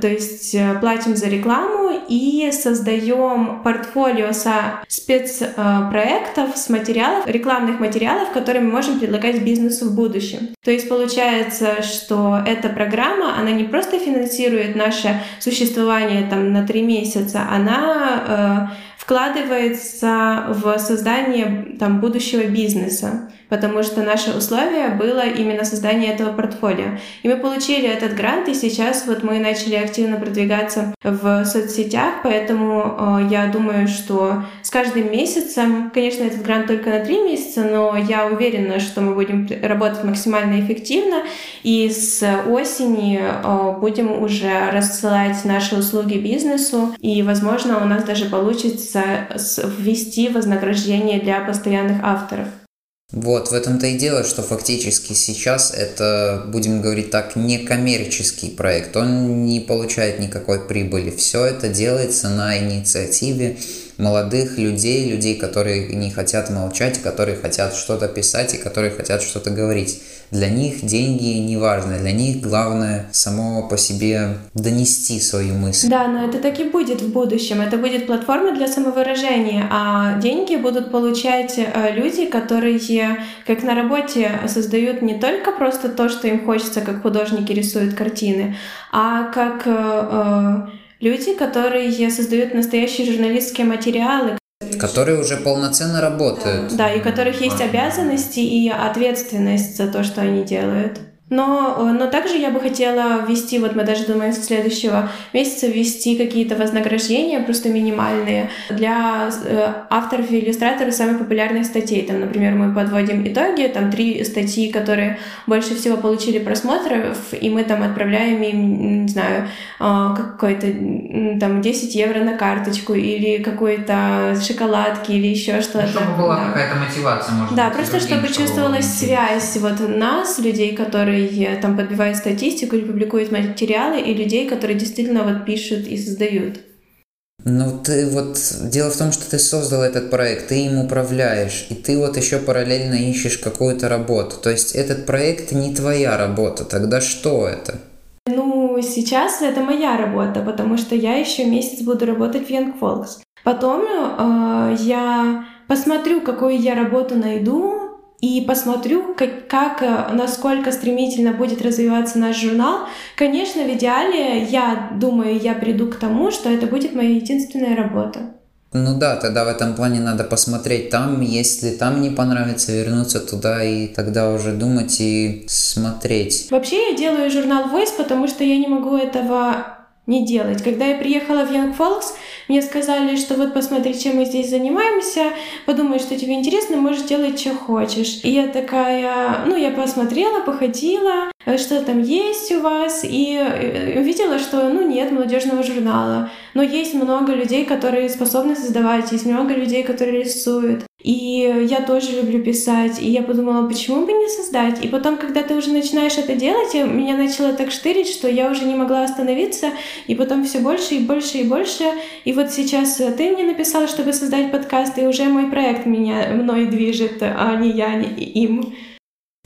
то есть платим за рекламу и создаем портфолио со спецпроектов, с материалов, рекламных материалов, которые мы можем предлагать бизнесу в будущем. То есть получается, что эта программа, она не просто финансирует наше существование там на три месяца, она вкладывается в создание там, будущего бизнеса, потому что наше условие было именно создание этого портфолио. И мы получили этот грант, и сейчас вот мы начали активно продвигаться в соцсетях, поэтому э, я думаю, что с каждым месяцем, конечно, этот грант только на три месяца, но я уверена, что мы будем работать максимально эффективно, и с осени э, будем уже рассылать наши услуги бизнесу, и, возможно, у нас даже получится ввести вознаграждение для постоянных авторов. Вот, в этом-то и дело, что фактически сейчас это, будем говорить так, некоммерческий проект. Он не получает никакой прибыли. Все это делается на инициативе молодых людей, людей, которые не хотят молчать, которые хотят что-то писать и которые хотят что-то говорить. Для них деньги не важны, для них главное само по себе донести свою мысль. Да, но это так и будет в будущем. Это будет платформа для самовыражения, а деньги будут получать э, люди, которые как на работе создают не только просто то, что им хочется, как художники рисуют картины, а как э, э люди, которые создают настоящие журналистские материалы, Которые уже полноценно работают. Да, и у которых есть обязанности и ответственность за то, что они делают. Но, э, но также я бы хотела ввести, вот мы даже думаем с следующего месяца ввести какие-то вознаграждения, просто минимальные, для э, авторов и иллюстраторов самых популярных статей. Там, например, мы подводим итоги, там три статьи, которые больше всего получили просмотров, и мы там отправляем им, не знаю, э, какой-то там 10 евро на карточку или какой-то шоколадки или еще что-то. Чтобы была да. какая-то мотивация, может Да, быть, просто чтобы чувствовалась связь вот нас, людей, которые которые там подбивают статистику или публикуют материалы, и людей, которые действительно вот пишут и создают. Ну, ты вот... Дело в том, что ты создал этот проект, ты им управляешь, и ты вот еще параллельно ищешь какую-то работу. То есть этот проект не твоя работа. Тогда что это? Ну, сейчас это моя работа, потому что я еще месяц буду работать в Young Folks. Потом э, я посмотрю, какую я работу найду, и посмотрю, как, как, э, насколько стремительно будет развиваться наш журнал. Конечно, в идеале, я думаю, я приду к тому, что это будет моя единственная работа. Ну да, тогда в этом плане надо посмотреть там, если там не понравится, вернуться туда и тогда уже думать и смотреть. Вообще я делаю журнал Voice, потому что я не могу этого не делать. Когда я приехала в Young Folks, мне сказали, что вот посмотри, чем мы здесь занимаемся, подумай, что тебе интересно, можешь делать, что хочешь. И я такая, ну, я посмотрела, походила, что там есть у вас, и э, увидела, что, ну, нет молодежного журнала. Но есть много людей, которые способны создавать, есть много людей, которые рисуют. И я тоже люблю писать. И я подумала, почему бы не создать? И потом, когда ты уже начинаешь это делать, меня начало так штырить, что я уже не могла остановиться. И потом все больше и больше и больше. И вот сейчас ты мне написала, чтобы создать подкаст, и уже мой проект меня мной движет, а не я, не им.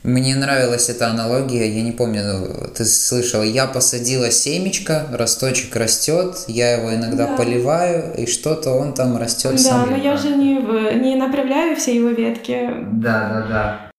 Мне нравилась эта аналогия, я не помню, ты слышал, я посадила семечко, росточек растет, я его иногда да. поливаю, и что-то он там растет да, сам. Да, но я же не, не направляю все его ветки. Да, да, да.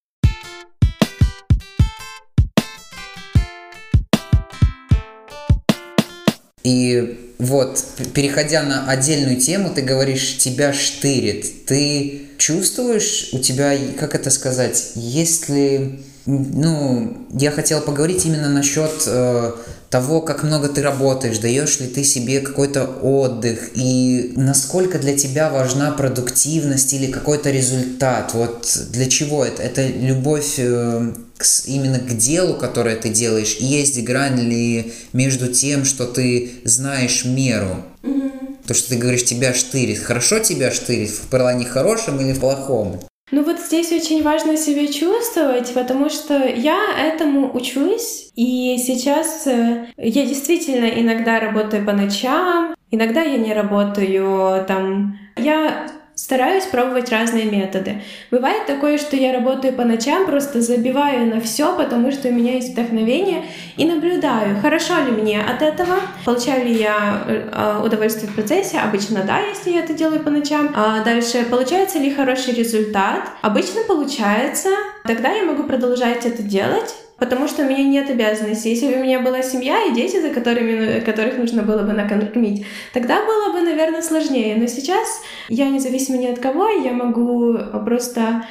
И вот, переходя на отдельную тему, ты говоришь, тебя штырит. Ты чувствуешь, у тебя, как это сказать, если... Ну, я хотел поговорить именно насчет э, того, как много ты работаешь, даешь ли ты себе какой-то отдых и насколько для тебя важна продуктивность или какой-то результат. Вот для чего это? Это любовь э, к, именно к делу, которое ты делаешь, и есть грань ли между тем, что ты знаешь меру. Mm-hmm. То, что ты говоришь, тебя штырит. Хорошо тебя штырит в плане хорошем или в плохом? Ну вот здесь очень важно себя чувствовать, потому что я этому учусь, и сейчас э, я действительно иногда работаю по ночам, иногда я не работаю там. Я Стараюсь пробовать разные методы. Бывает такое, что я работаю по ночам, просто забиваю на все, потому что у меня есть вдохновение, и наблюдаю, хорошо ли мне от этого, получаю ли я э, удовольствие в процессе. Обычно да, если я это делаю по ночам. А дальше, получается ли хороший результат? Обычно получается. Тогда я могу продолжать это делать потому что у меня нет обязанностей. Если бы у меня была семья и дети, за которыми, которых нужно было бы накормить, тогда было бы, наверное, сложнее. Но сейчас я независимо ни от кого, я могу просто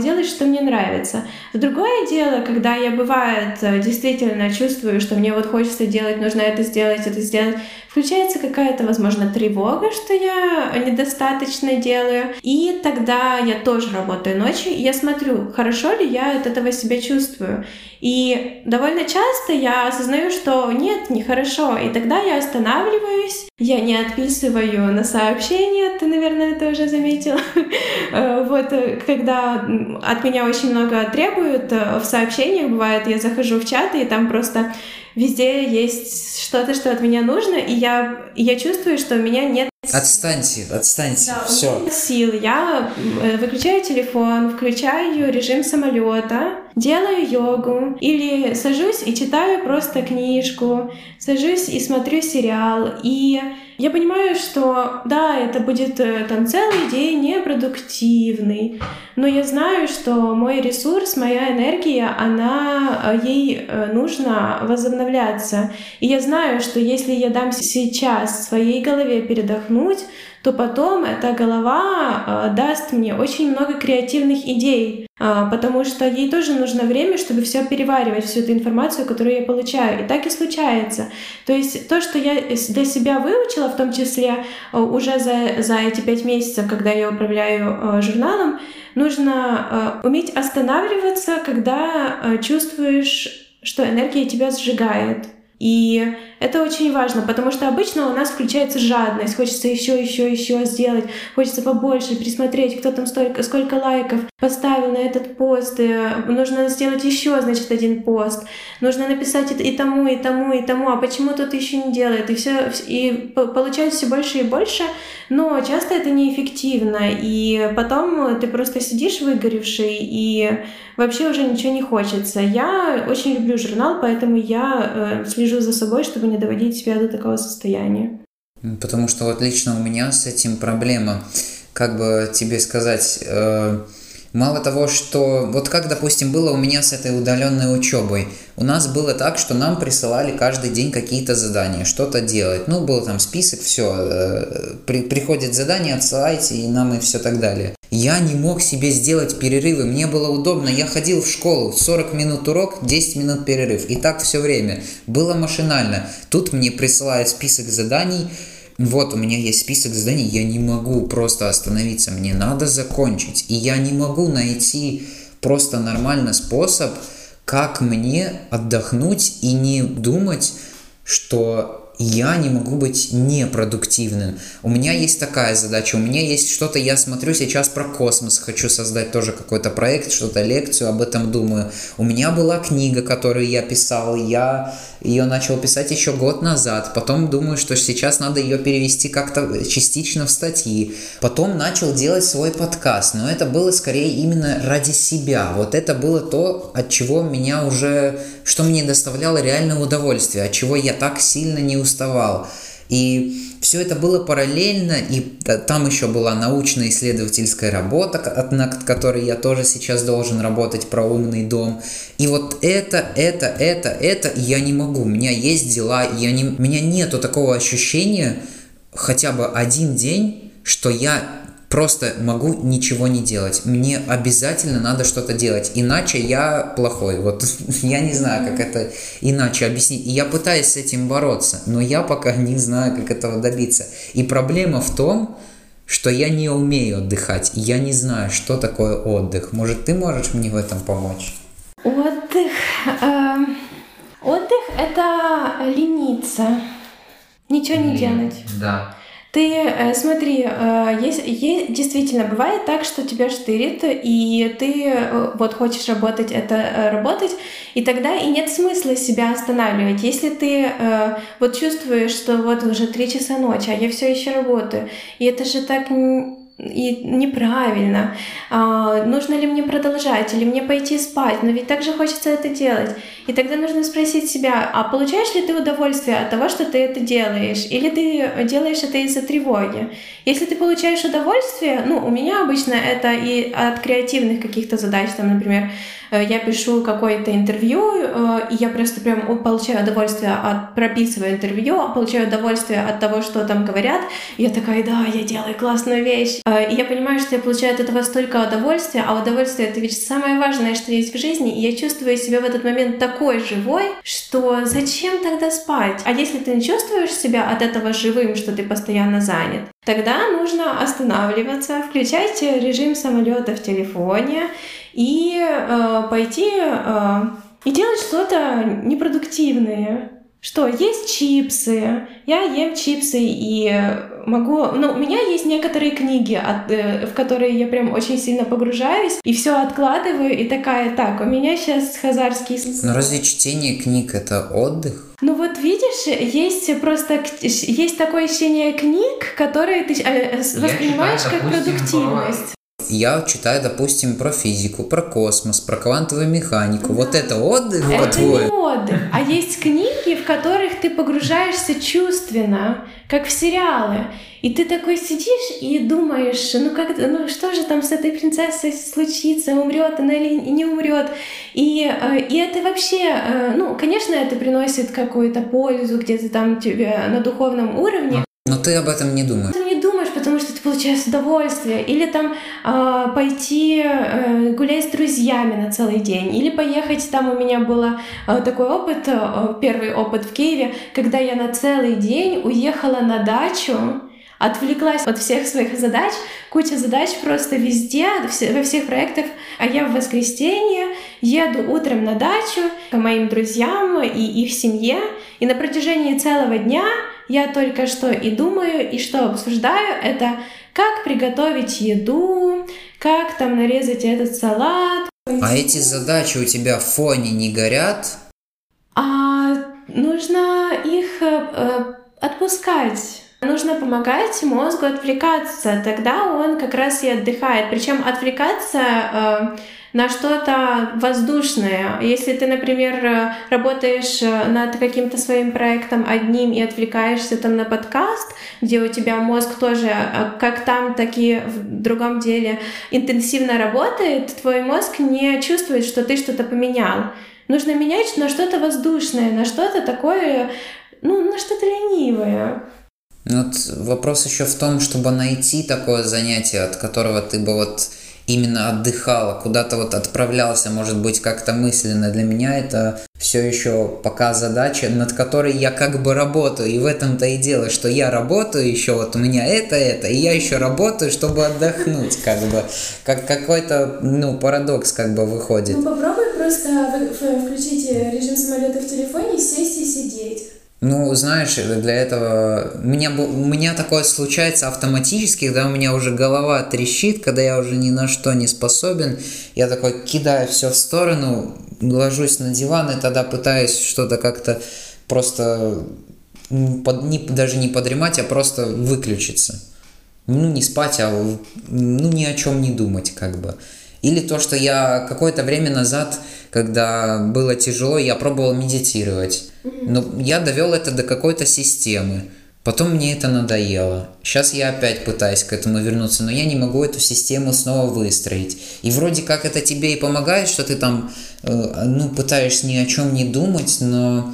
делать, что мне нравится. Другое дело, когда я бывает действительно чувствую, что мне вот хочется делать, нужно это сделать, это сделать, включается какая-то, возможно, тревога, что я недостаточно делаю, и тогда я тоже работаю ночью, и я смотрю, хорошо ли я от этого себя чувствую. И довольно часто я осознаю, что нет, нехорошо, и тогда я останавливаюсь, я не отписываю на сообщения, ты, наверное, это уже заметила. (laughs) Э, вот, э, когда от меня очень много требуют э, в сообщениях, бывает, я захожу в чаты, и там просто везде есть что-то, что от меня нужно, и я, я чувствую, что у меня нет Отстаньте, отстаньте, да, все. Сил. Я выключаю телефон, включаю режим самолета, делаю йогу или сажусь и читаю просто книжку, сажусь и смотрю сериал, и я понимаю, что да, это будет э, там целый день непродуктивный, но я знаю, что мой ресурс, моя энергия, она, э, ей э, нужно возобновляться. И я знаю, что если я дам сейчас своей голове передохнуть, то потом эта голова э, даст мне очень много креативных идей, э, потому что ей тоже нужно время, чтобы все переваривать, всю эту информацию, которую я получаю. И так и случается. То есть то, что я для себя выучила, в том числе э, уже за, за эти пять месяцев, когда я управляю журналом, нужно уметь останавливаться, когда чувствуешь, что энергия тебя сжигает. И это очень важно, потому что обычно у нас включается жадность, хочется еще, еще, еще сделать, хочется побольше присмотреть, кто там столько, сколько лайков поставил на этот пост, э, нужно сделать еще, значит, один пост, нужно написать и тому, и тому, и тому, а почему тут еще не делает, и все, и получается все больше и больше, но часто это неэффективно, и потом ты просто сидишь выгоревший, и вообще уже ничего не хочется. Я очень люблю журнал, поэтому я э, слежу за собой, чтобы не доводить себя до такого состояния. Потому что вот лично у меня с этим проблема. Как бы тебе сказать, э, мало того, что вот как, допустим, было у меня с этой удаленной учебой, у нас было так, что нам присылали каждый день какие-то задания, что-то делать. Ну, был там список, все, э, при, приходит задание, отсылайте, и нам и все так далее. Я не мог себе сделать перерывы, мне было удобно, я ходил в школу, 40 минут урок, 10 минут перерыв, и так все время, было машинально. Тут мне присылают список заданий, вот у меня есть список заданий, я не могу просто остановиться, мне надо закончить, и я не могу найти просто нормально способ, как мне отдохнуть и не думать, что я не могу быть непродуктивным. У меня есть такая задача, у меня есть что-то, я смотрю сейчас про космос, хочу создать тоже какой-то проект, что-то лекцию, об этом думаю. У меня была книга, которую я писал, я ее начал писать еще год назад, потом думаю, что сейчас надо ее перевести как-то частично в статьи, потом начал делать свой подкаст, но это было скорее именно ради себя. Вот это было то, от чего меня уже, что мне доставляло реальное удовольствие, от чего я так сильно не уставал. И все это было параллельно, и там еще была научно-исследовательская работа, над которой я тоже сейчас должен работать про умный дом. И вот это, это, это, это я не могу. У меня есть дела, я не, у меня нету такого ощущения хотя бы один день, что я просто могу ничего не делать. Мне обязательно надо что-то делать, иначе я плохой. Вот (laughs) я не знаю, как это иначе объяснить. И я пытаюсь с этим бороться, но я пока (laughs) не знаю, как этого добиться. И проблема в том, что я не умею отдыхать. Я не знаю, что такое отдых. Может, ты можешь мне в этом помочь? Отдых. Э, отдых это лениться. Ничего не делать. Да. Ты э, смотри, э, есть, есть, действительно бывает так, что тебя штырит, и ты э, вот хочешь работать, это работать, и тогда и нет смысла себя останавливать. Если ты вот чувствуешь, что вот уже три часа ночи, а я все еще работаю, и это же так и неправильно. А, нужно ли мне продолжать или мне пойти спать? Но ведь также хочется это делать. И тогда нужно спросить себя, а получаешь ли ты удовольствие от того, что ты это делаешь? Или ты делаешь это из-за тревоги? Если ты получаешь удовольствие, ну, у меня обычно это и от креативных каких-то задач, там, например, я пишу какое-то интервью, э, и я просто прям получаю удовольствие от прописывая интервью, получаю удовольствие от того, что там говорят. Я такая, да, я делаю классную вещь. Э, и я понимаю, что я получаю от этого столько удовольствия, а удовольствие — это ведь самое важное, что есть в жизни, и я чувствую себя в этот момент такой живой, что зачем тогда спать? А если ты не чувствуешь себя от этого живым, что ты постоянно занят, тогда нужно останавливаться, включать режим самолета в телефоне и э, пойти э, и делать что-то непродуктивное. Что, есть чипсы, я ем чипсы и могу... Ну, у меня есть некоторые книги, от, э, в которые я прям очень сильно погружаюсь, и все откладываю, и такая, так, у меня сейчас хазарский... Но разве чтение книг — это отдых? Ну вот видишь, есть просто есть такое ощущение книг, которые ты э, воспринимаешь считаю, как допустим, продуктивность. Я читаю, допустим, про физику, про космос, про квантовую механику. Да. Вот это отдых, это по-твоему? не отдых. А есть книги, в которых ты погружаешься чувственно, как в сериалы. И ты такой сидишь и думаешь, ну как, ну что же там с этой принцессой случится, умрет она или не умрет. И, э, и это вообще, э, ну, конечно, это приносит какую-то пользу где-то там тебе на духовном уровне. Но ты об этом не думаешь. Получаешь удовольствие. Или там э, пойти э, гулять с друзьями на целый день. Или поехать, там у меня был э, такой опыт, э, первый опыт в Киеве, когда я на целый день уехала на дачу, отвлеклась от всех своих задач, куча задач просто везде, во всех проектах, а я в воскресенье еду утром на дачу к моим друзьям и их семье, и на протяжении целого дня я только что и думаю, и что обсуждаю, это как приготовить еду, как там нарезать этот салат. А эти задачи у тебя в фоне не горят? А нужно их э, э отпускать. Нужно помогать мозгу отвлекаться, тогда он как раз и отдыхает. Причем отвлекаться э, на что-то воздушное. Если ты, например, э, работаешь э, над каким-то своим проектом одним и отвлекаешься там на подкаст, где у тебя мозг тоже э, как там, так и в другом деле интенсивно работает, твой мозг не чувствует, что ты что-то поменял. Нужно менять на что-то воздушное, на что-то такое, ну, на что-то ленивое. Ну вот вопрос еще в том, чтобы найти такое занятие, от которого ты бы вот именно отдыхала, куда-то вот отправлялся, может быть, как-то мысленно. Для меня это все еще пока задача, над которой я как бы работаю. И в этом-то и дело, что я работаю еще, вот у меня это, это, и я еще работаю, чтобы отдохнуть, как бы. Как какой-то, ну, парадокс как бы выходит. Ну, попробуй просто включить режим самолета в телефоне, сесть и сидеть. Ну, знаешь, для этого... У меня, у меня такое случается автоматически, когда у меня уже голова трещит, когда я уже ни на что не способен. Я такой кидаю все в сторону, ложусь на диван и тогда пытаюсь что-то как-то просто... Под, не, даже не подремать, а просто выключиться. Ну, не спать, а ну, ни о чем не думать, как бы. Или то, что я какое-то время назад, когда было тяжело, я пробовал медитировать. Но я довел это до какой-то системы. Потом мне это надоело. Сейчас я опять пытаюсь к этому вернуться, но я не могу эту систему снова выстроить. И вроде как это тебе и помогает, что ты там, э, ну, пытаешься ни о чем не думать, но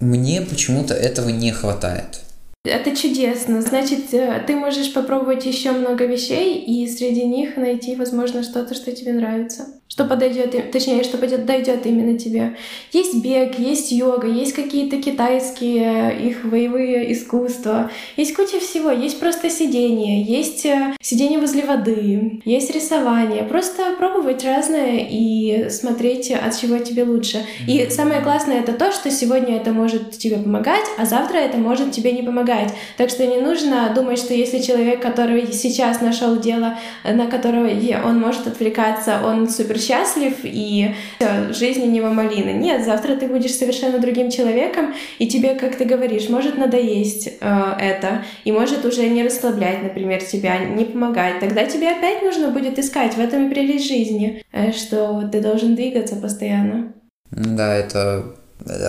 мне почему-то этого не хватает. Это чудесно. Значит, э, ты можешь попробовать еще много вещей и среди них найти, возможно, что-то, что тебе нравится что подойдет, точнее, что подойдет именно тебе. Есть бег, есть йога, есть какие-то китайские э, их боевые искусства, есть куча всего, есть просто сидение, есть э, сидение возле воды, есть рисование. Просто пробовать разное и смотреть, от чего тебе лучше. И самое классное это то, что сегодня это может тебе помогать, а завтра это может тебе не помогать. Так что не нужно думать, что если человек, который сейчас нашел дело, на которое он может отвлекаться, он супер счастлив, и все, жизнь у него малина. Нет, завтра ты будешь совершенно другим человеком, и тебе, как ты говоришь, может надоесть э, это, и может уже не расслаблять, например, тебя, не помогать. Тогда тебе опять нужно будет искать. В этом и прелесть жизни, э, что ты должен двигаться постоянно. Да, это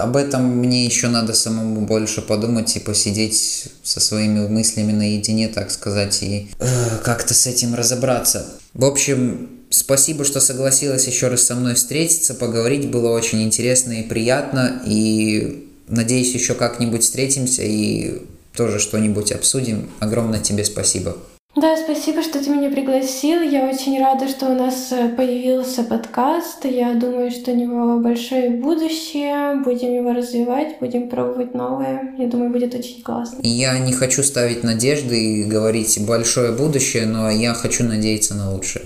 об этом мне еще надо самому больше подумать и посидеть со своими мыслями наедине, так сказать, и э, как-то с этим разобраться. В общем, Спасибо, что согласилась еще раз со мной встретиться, поговорить. Было очень интересно и приятно. И надеюсь, еще как-нибудь встретимся и тоже что-нибудь обсудим. Огромное тебе спасибо. Да, спасибо, что ты меня пригласил. Я очень рада, что у нас э, появился подкаст. Я думаю, что у него большое будущее. Будем его развивать, будем пробовать новое. Я думаю, будет очень классно. Я не хочу ставить надежды и говорить большое будущее, но я хочу надеяться на лучшее.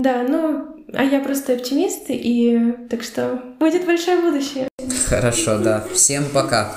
Да, ну, а я просто оптимист, и так что будет большое будущее. Хорошо, да. Всем пока.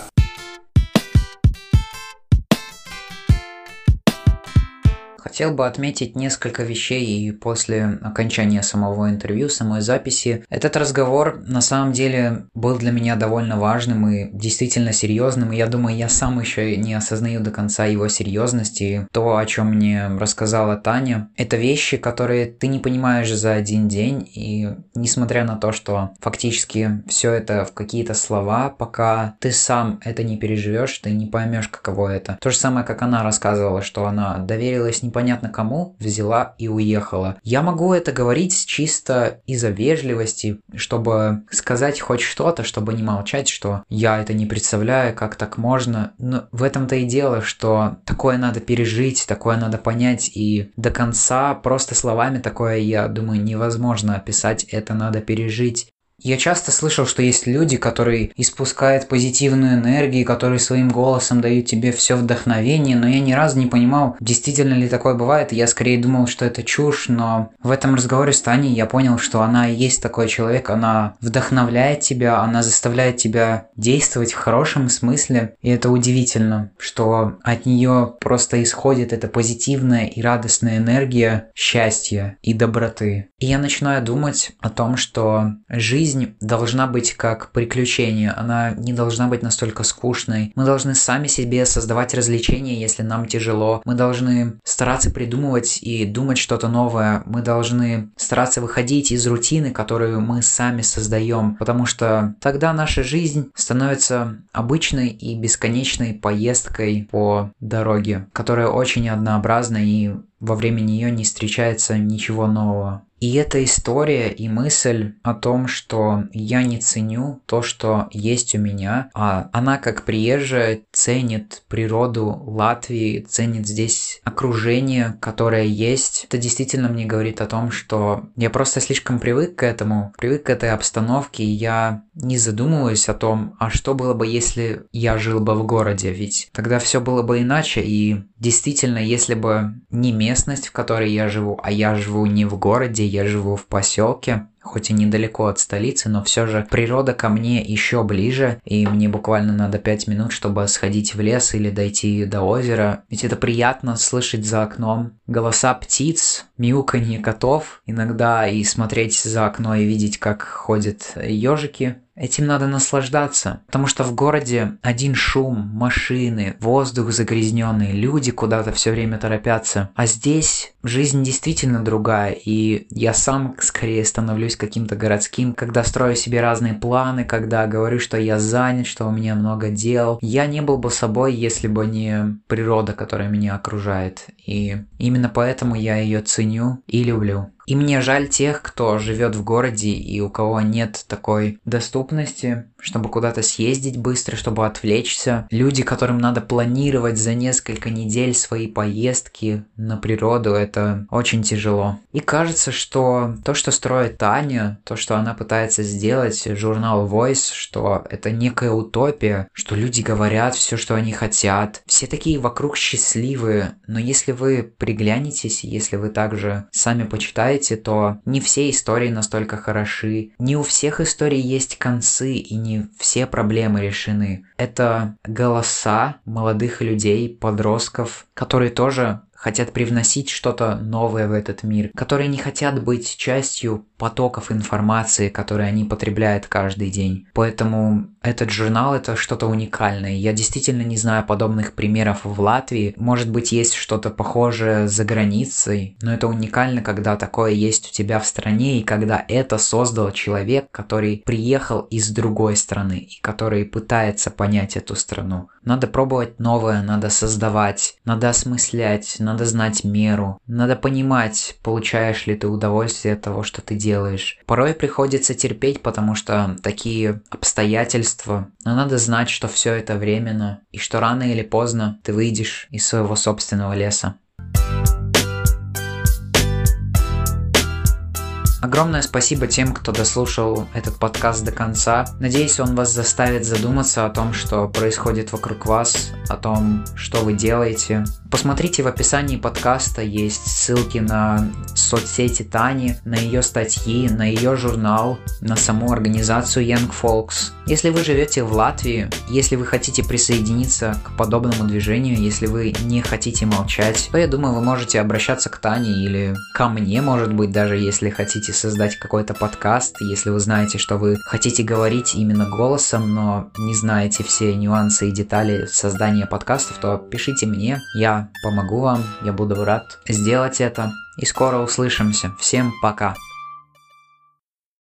Хотел бы отметить несколько вещей и после окончания самого интервью, самой записи. Этот разговор на самом деле был для меня довольно важным и действительно серьезным. И я думаю, я сам еще не осознаю до конца его серьезности. То, о чем мне рассказала Таня, это вещи, которые ты не понимаешь за один день. И несмотря на то, что фактически все это в какие-то слова, пока ты сам это не переживешь, ты не поймешь, каково это. То же самое, как она рассказывала, что она доверилась непонятно непонятно кому, взяла и уехала. Я могу это говорить чисто из-за вежливости, чтобы сказать хоть что-то, чтобы не молчать, что я это не представляю, как так можно. Но в этом-то и дело, что такое надо пережить, такое надо понять, и до конца просто словами такое, я думаю, невозможно описать, это надо пережить. Я часто слышал, что есть люди, которые испускают позитивную энергию, которые своим голосом дают тебе все вдохновение, но я ни разу не понимал, действительно ли такое бывает. Я скорее думал, что это чушь, но в этом разговоре с Таней я понял, что она и есть такой человек, она вдохновляет тебя, она заставляет тебя действовать в хорошем смысле, и это удивительно, что от нее просто исходит эта позитивная и радостная энергия счастья и доброты. И я начинаю думать о том, что жизнь жизнь должна быть как приключение, она не должна быть настолько скучной. Мы должны сами себе создавать развлечения, если нам тяжело. Мы должны стараться придумывать и думать что-то новое. Мы должны стараться выходить из рутины, которую мы сами создаем, потому что тогда наша жизнь становится обычной и бесконечной поездкой по дороге, которая очень однообразна и во время нее не встречается ничего нового. И эта история и мысль о том, что я не ценю то, что есть у меня, а она как приезжая ценит природу Латвии, ценит здесь окружение, которое есть. Это действительно мне говорит о том, что я просто слишком привык к этому, привык к этой обстановке, и я не задумываюсь о том, а что было бы, если я жил бы в городе, ведь тогда все было бы иначе, и действительно, если бы не местность, в которой я живу, а я живу не в городе, я живу в поселке, хоть и недалеко от столицы, но все же природа ко мне еще ближе, и мне буквально надо 5 минут, чтобы сходить в лес или дойти до озера. Ведь это приятно слышать за окном голоса птиц, мяуканье котов, иногда и смотреть за окно и видеть, как ходят ежики Этим надо наслаждаться, потому что в городе один шум, машины, воздух загрязненный, люди куда-то все время торопятся. А здесь жизнь действительно другая, и я сам скорее становлюсь каким-то городским, когда строю себе разные планы, когда говорю, что я занят, что у меня много дел. Я не был бы собой, если бы не природа, которая меня окружает. И именно поэтому я ее ценю и люблю. И мне жаль тех, кто живет в городе и у кого нет такой доступности, чтобы куда-то съездить быстро, чтобы отвлечься. Люди, которым надо планировать за несколько недель свои поездки на природу, это очень тяжело. И кажется, что то, что строит Таня, то, что она пытается сделать, журнал Voice, что это некая утопия, что люди говорят все, что они хотят. Все такие вокруг счастливые, но если вы приглянетесь, если вы также сами почитаете, то не все истории настолько хороши, не у всех историй есть концы и не все проблемы решены. Это голоса молодых людей, подростков, которые тоже хотят привносить что-то новое в этот мир, которые не хотят быть частью потоков информации, которые они потребляют каждый день. Поэтому этот журнал это что-то уникальное. Я действительно не знаю подобных примеров в Латвии. Может быть, есть что-то похожее за границей, но это уникально, когда такое есть у тебя в стране, и когда это создал человек, который приехал из другой страны и который пытается понять эту страну. Надо пробовать новое, надо создавать, надо осмыслять, надо знать меру, надо понимать, получаешь ли ты удовольствие от того, что ты делаешь. Порой приходится терпеть, потому что такие обстоятельства, но надо знать, что все это временно, и что рано или поздно ты выйдешь из своего собственного леса. Огромное спасибо тем, кто дослушал этот подкаст до конца. Надеюсь, он вас заставит задуматься о том, что происходит вокруг вас, о том, что вы делаете. Посмотрите в описании подкаста, есть ссылки на соцсети Тани, на ее статьи, на ее журнал, на саму организацию Young Folks. Если вы живете в Латвии, если вы хотите присоединиться к подобному движению, если вы не хотите молчать, то я думаю, вы можете обращаться к Тане или ко мне, может быть, даже если создать какой-то подкаст, если вы знаете, что вы хотите говорить именно голосом, но не знаете все нюансы и детали создания подкастов, то пишите мне, я помогу вам, я буду рад сделать это. И скоро услышимся. Всем пока.